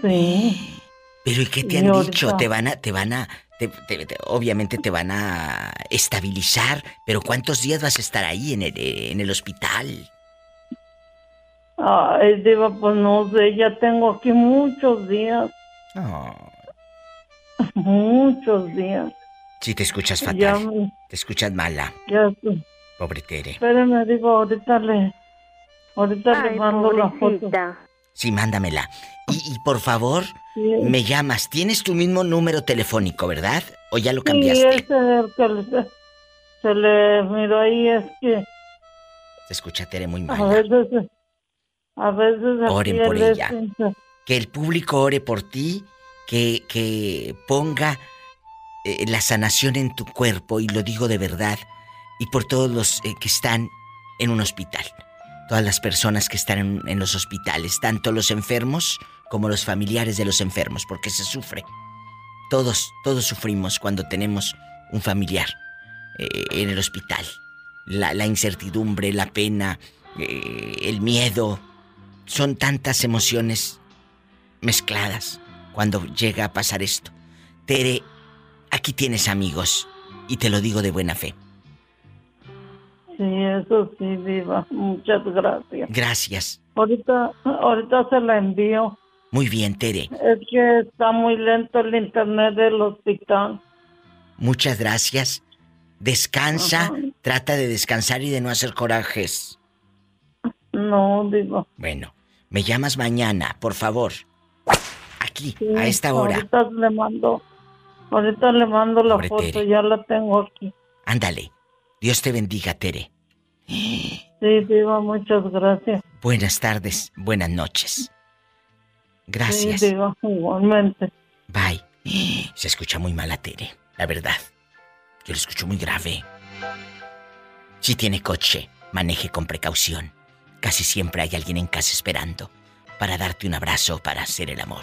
S29: Sí.
S2: ¿Pero y qué te
S29: Y
S2: han
S29: ahorita-
S2: dicho? Te van a, te van a, te- te- te- obviamente te van a estabilizar, pero ¿cuántos días vas a estar ahí en el, en el hospital?
S29: Ay, Diva, pues no sé, ya tengo aquí muchos días. Muchos días.
S2: Si te escuchas fatal,
S29: Ya,
S2: te escuchas mala,
S29: ya, sé.
S2: pobre Tere.
S29: espérame, digo, ahorita le, ahorita le mando la foto.
S2: Sí, mándamela. Y, y por favor,
S29: Sí.
S2: me llamas. Tienes tu mismo número telefónico, ¿verdad? ¿O ya lo
S29: Sí,
S2: cambiaste?
S29: ese el que le- se le miró ahí es que
S2: Se escucha Tere muy
S29: a
S2: mal.
S29: veces, a veces
S2: Oren por
S29: el
S2: ella.
S29: este-
S2: Que el público ore por ti, que, ponga eh, la sanación en tu cuerpo, y lo digo de verdad, y por todos los eh, que están en un hospital. Todas las personas que están en, los hospitales, tanto los enfermos como los familiares de los enfermos, porque se sufre. Todos, todos sufrimos cuando tenemos un familiar eh, en el hospital. La, incertidumbre, la pena, el miedo. Son tantas emociones mezcladas cuando llega a pasar esto. Tere, aquí tienes amigos y te lo digo de buena fe.
S29: Sí, eso sí, Diva. Muchas gracias.
S2: Gracias.
S29: Ahorita, ahorita se la envío.
S2: Muy bien, Tere.
S29: Es que está muy lento el internet del hospital.
S2: Muchas gracias. Descansa,
S29: Ajá.
S2: trata de descansar y de no hacer corajes.
S29: No, Diva.
S2: Bueno, me llamas mañana, por favor. Aquí,
S29: Sí,
S2: a esta hora.
S29: Ahorita le mando, ahorita le mando la
S2: Pobre
S29: foto,
S2: Tere.
S29: ya la tengo aquí.
S2: Ándale. Dios te bendiga, Tere.
S29: Sí, Diva, muchas gracias.
S2: Buenas tardes, buenas noches. Gracias.
S29: Sí, Diva, igualmente.
S2: Bye. Se escucha muy mal a Tere, la verdad. Yo lo escucho muy grave. Si tiene coche, maneje con precaución. Casi siempre hay alguien en casa esperando para darte un abrazo para hacer el amor.